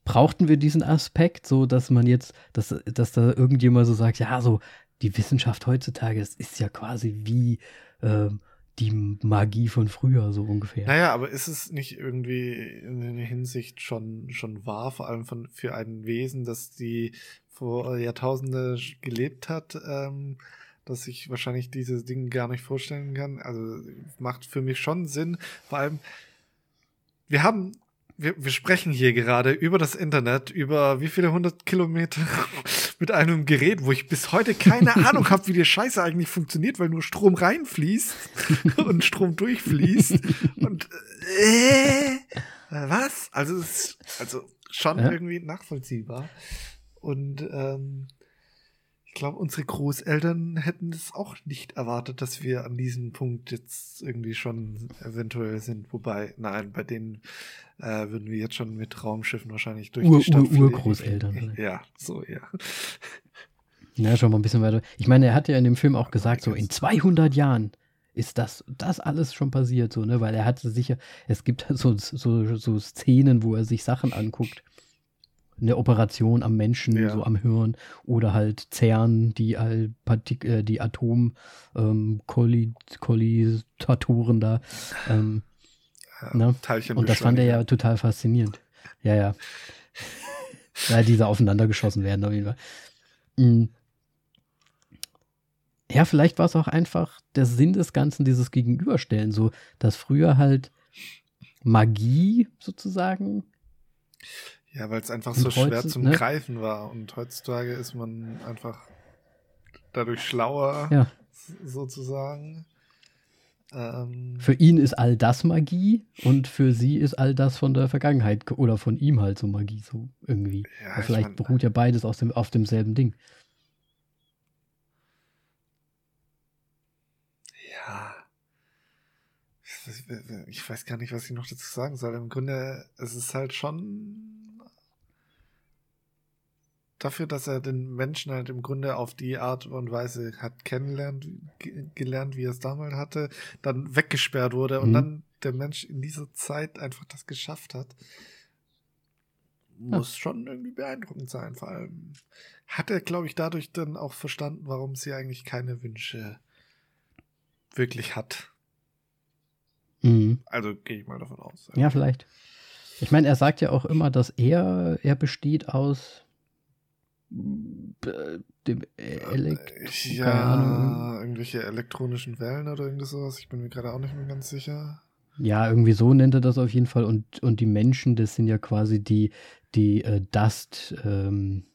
A: Brauchten wir diesen Aspekt, so dass man jetzt, dass, dass da irgendjemand so sagt, ja, so die Wissenschaft heutzutage, das ist ja quasi wie ähm, die Magie von früher, so ungefähr.
B: Naja, aber ist es nicht irgendwie in der Hinsicht schon, schon wahr, vor allem von, für ein Wesen, das die vor Jahrtausende gelebt hat, ähm, dass ich wahrscheinlich diese Dinge gar nicht vorstellen kann. Also macht für mich schon Sinn. Vor allem, wir haben, wir, wir sprechen hier gerade über das Internet, über wie viele hundert Kilometer mit einem Gerät, wo ich bis heute keine Ahnung habe, wie die Scheiße eigentlich funktioniert, weil nur Strom reinfließt und Strom durchfließt. Und äh, was? Also, also schon ja. irgendwie nachvollziehbar. Und ähm, ich glaube, unsere Großeltern hätten es auch nicht erwartet, dass wir an diesem Punkt jetzt irgendwie schon eventuell sind. Wobei, nein, bei denen äh, würden wir jetzt schon mit Raumschiffen wahrscheinlich durch
A: Ur,
B: die Stadt
A: Ur, Urgroßeltern.
B: Ja, so, ja.
A: Ja, schon mal ein bisschen weiter. Ich meine, er hat ja in dem Film auch gesagt, so in 200 Jahren ist das, das alles schon passiert, so, ne, weil er hatte sicher, es gibt so, so, so Szenen, wo er sich Sachen anguckt eine Operation am Menschen, ja. so am Hirn oder halt CERN, die, all Partik äh, die Atom ähm, Kollitatoren da. Ähm, ja, ne? Und das fand er ja total faszinierend. Ja, ja. ja, diese aufeinander geschossen werden auf jeden Fall. Mhm. Ja, vielleicht war es auch einfach der Sinn des Ganzen, dieses Gegenüberstellen, so dass früher halt Magie sozusagen
B: ja, weil es einfach so schwer zum ne? Greifen war. Und heutzutage ist man einfach dadurch schlauer,
A: ja.
B: sozusagen.
A: Ähm, für ihn ist all das Magie und für sie ist all das von der Vergangenheit oder von ihm halt so Magie, so irgendwie. Ja, vielleicht mein, beruht ja beides aus dem, auf demselben Ding.
B: Ja. Ich weiß gar nicht, was ich noch dazu sagen soll. Im Grunde, es ist halt schon dafür, dass er den Menschen halt im Grunde auf die Art und Weise hat kennengelernt, gelernt, wie er es damals hatte, dann weggesperrt wurde mhm. und dann der Mensch in dieser Zeit einfach das geschafft hat, muss ja. schon irgendwie beeindruckend sein. Vor allem hat er, glaube ich, dadurch dann auch verstanden, warum sie eigentlich keine Wünsche wirklich hat.
A: Mhm.
B: Also gehe ich mal davon aus.
A: Ja, vielleicht. Ich meine, er sagt ja auch immer, dass er, er besteht aus dem
B: Elektro ja, irgendwelche elektronischen Wellen oder irgendwas sowas. Ich bin mir gerade auch nicht mehr ganz sicher.
A: Ja, irgendwie so nennt er das auf jeden Fall. Und, und die Menschen, das sind ja quasi die, die äh, Dust, ähm,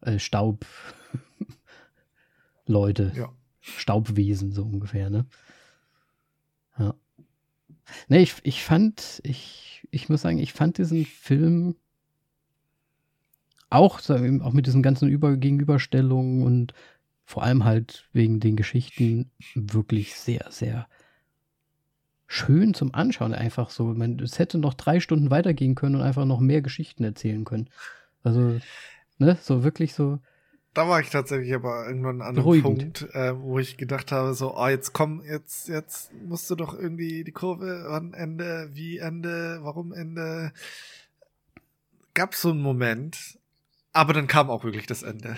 A: äh, Staub, Leute.
B: Ja.
A: Staubwesen, so ungefähr, ne? Ja. Ne, ich, ich fand, ich, ich muss sagen, ich fand diesen Film auch, auch mit diesen ganzen Über Gegenüberstellungen und vor allem halt wegen den Geschichten wirklich sehr, sehr schön zum Anschauen. Einfach so, man, es hätte noch drei Stunden weitergehen können und einfach noch mehr Geschichten erzählen können. Also, ne, so wirklich so.
B: Da war ich tatsächlich aber irgendwann an einem Punkt, äh, wo ich gedacht habe, so, ah, oh, jetzt komm, jetzt, jetzt musst du doch irgendwie die Kurve, wann Ende, wie Ende, warum Ende. Gab so einen Moment, aber dann kam auch wirklich das Ende.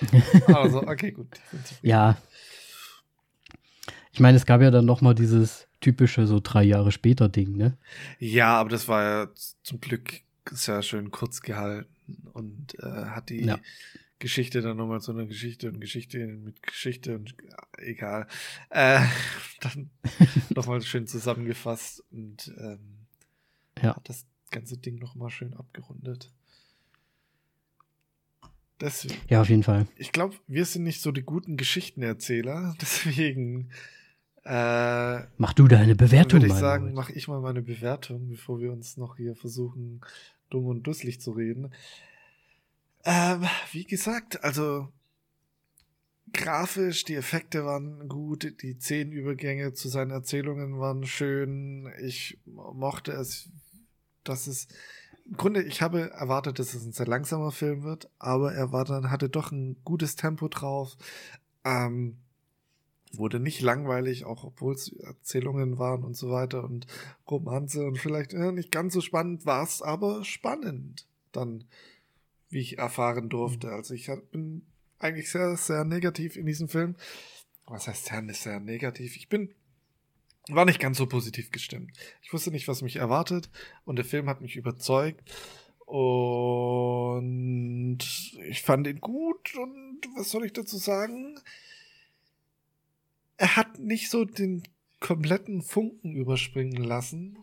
B: also, okay, gut.
A: Ja. Ich meine, es gab ja dann noch mal dieses typische so drei Jahre später Ding, ne?
B: Ja, aber das war ja zum Glück sehr schön kurz gehalten und äh, hat die ja. Geschichte dann nochmal so eine Geschichte und Geschichte mit Geschichte und egal. Äh, dann nochmal schön zusammengefasst und ähm,
A: ja.
B: hat das ganze Ding nochmal schön abgerundet Deswegen,
A: Ja, auf jeden Fall.
B: ich glaube, wir sind nicht so die guten Geschichtenerzähler. Deswegen äh,
A: Mach du deine Bewertung
B: würde ich
A: mal.
B: sagen, mache ich mal meine Bewertung, bevor wir uns noch hier versuchen, dumm und dusselig zu reden. Ähm, wie gesagt, also grafisch, die Effekte waren gut, die zehn Übergänge zu seinen Erzählungen waren schön. Ich mochte es, dass es im Grunde, ich habe erwartet, dass es ein sehr langsamer Film wird, aber er war dann, hatte doch ein gutes Tempo drauf. Ähm, wurde nicht langweilig, auch obwohl es Erzählungen waren und so weiter und Romanze und vielleicht äh, nicht ganz so spannend war es, aber spannend dann, wie ich erfahren durfte. Also ich bin eigentlich sehr, sehr negativ in diesem Film. Was heißt sehr, sehr negativ? Ich bin war nicht ganz so positiv gestimmt. Ich wusste nicht, was mich erwartet und der Film hat mich überzeugt und ich fand ihn gut und was soll ich dazu sagen? Er hat nicht so den kompletten Funken überspringen lassen.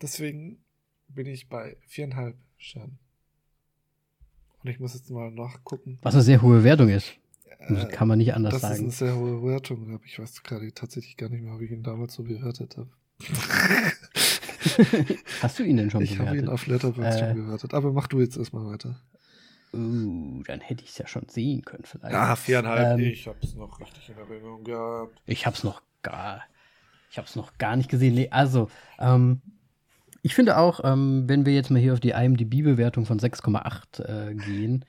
B: Deswegen bin ich bei viereinhalb Sternen. Und ich muss jetzt mal nachgucken.
A: Was eine sehr hohe Wertung ist. Das
B: Äh,
A: kann man nicht anders
B: das ist
A: sagen.
B: eine sehr hohe Wertung, aber ich weiß gerade tatsächlich gar nicht mehr, ob ich ihn damals so bewertet habe.
A: Hast du ihn denn schon
B: ich habe ihn
A: bewertet?
B: auf Letterboxd
A: Äh.
B: schon bewertet. Aber mach du jetzt erstmal weiter.
A: Uh, dann hätte ich es ja schon sehen können vielleicht.
B: Ja, viereinhalb.
A: Ähm,
B: ich habe es noch richtig in Erinnerung gehabt.
A: Ich hab's noch gar, ich hab's noch gar nicht gesehen. Nee, also, ähm, ich finde auch, ähm, wenn wir jetzt mal hier auf die IMDb-Bewertung von 6,8 äh, gehen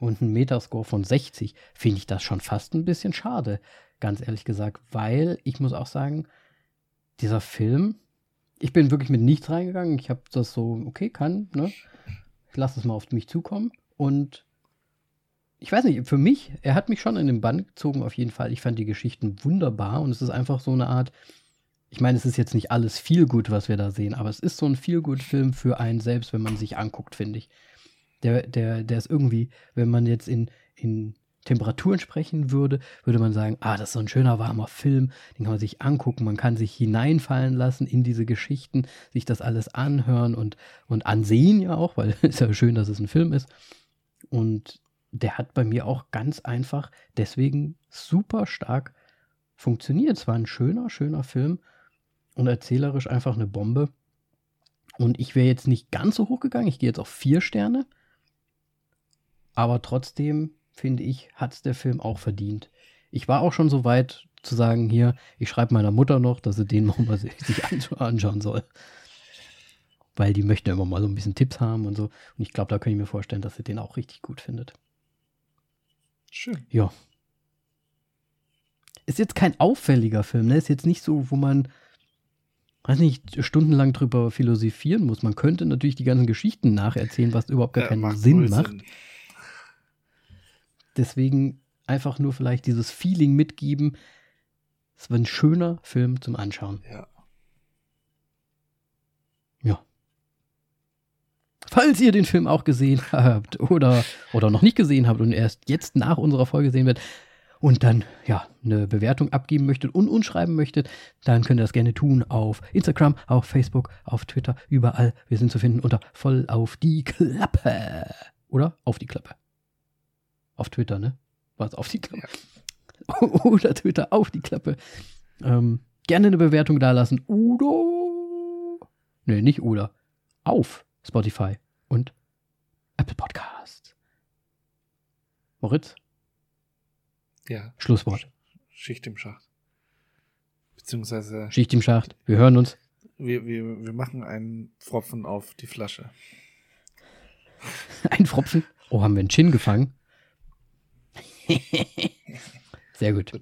A: und einen Metascore von 60, finde ich das schon fast ein bisschen schade, ganz ehrlich gesagt, weil ich muss auch sagen, dieser Film, ich bin wirklich mit nichts reingegangen. Ich habe das so, okay, kann, ne? Ich lasse es mal auf mich zukommen und ich weiß nicht, für mich, er hat mich schon in den Bann gezogen, auf jeden Fall. Ich fand die Geschichten wunderbar und es ist einfach so eine Art, ich meine, es ist jetzt nicht alles viel gut, was wir da sehen, aber es ist so ein viel gut Film für einen selbst, wenn man sich anguckt, finde ich. Der, der, der ist irgendwie, wenn man jetzt in, in Temperaturen sprechen würde, würde man sagen, ah, das ist so ein schöner, warmer Film, den kann man sich angucken, man kann sich hineinfallen lassen in diese Geschichten, sich das alles anhören und, und ansehen ja auch, weil es ist ja schön, dass es ein Film ist. Und der hat bei mir auch ganz einfach deswegen super stark funktioniert. Es war ein schöner, schöner Film und erzählerisch einfach eine Bombe. Und ich wäre jetzt nicht ganz so hoch gegangen. Ich gehe jetzt auf vier Sterne. Aber trotzdem, finde ich, hat es der Film auch verdient. Ich war auch schon so weit zu sagen, hier, ich schreibe meiner Mutter noch, dass sie den noch mal sich sich anscha- anschauen soll. Weil die möchte immer mal so ein bisschen Tipps haben und so. Und ich glaube, da kann ich mir vorstellen, dass sie den auch richtig gut findet.
B: Schön.
A: Ja. Ist jetzt kein auffälliger Film, ne? Ist jetzt nicht so, wo man, weiß nicht, stundenlang drüber philosophieren muss. Man könnte natürlich die ganzen Geschichten nacherzählen, was überhaupt gar
B: Äh,
A: keinen
B: macht
A: Sinn macht.
B: Sinn.
A: Deswegen einfach nur vielleicht dieses Feeling mitgeben. Es war ein schöner Film zum Anschauen.
B: Ja.
A: Ja. Falls ihr den Film auch gesehen habt oder, oder noch nicht gesehen habt und erst jetzt nach unserer Folge sehen werdet und dann ja eine Bewertung abgeben möchtet und uns schreiben möchtet, dann könnt ihr das gerne tun auf Instagram, auf Facebook, auf Twitter, überall. Wir sind zu finden unter voll auf die Klappe. Oder? Auf die Klappe. Auf Twitter, ne? Was? Auf die Klappe. Oder Twitter auf die Klappe. Ähm, gerne eine Bewertung dalassen. Oder. Nee, nicht oder. Auf Spotify und Apple Podcasts. Moritz,
B: Ja.
A: Schlusswort.
B: Schicht im Schacht. Beziehungsweise
A: Schicht im Schacht. Wir hören uns.
B: wir, wir, wir machen einen Pfropfen auf die Flasche.
A: Ein Pfropfen. Oh, haben wir einen Chin gefangen? Sehr gut.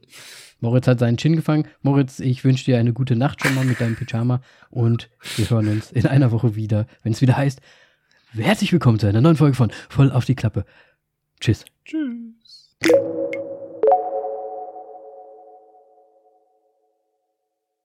A: Moritz hat seinen Chin gefangen. Moritz, ich wünsche dir eine gute Nacht schon mal mit deinem Pyjama und wir hören uns in einer Woche wieder, wenn es wieder heißt, herzlich willkommen zu einer neuen Folge von Voll auf die Klappe. Tschüss.
B: Tschüss.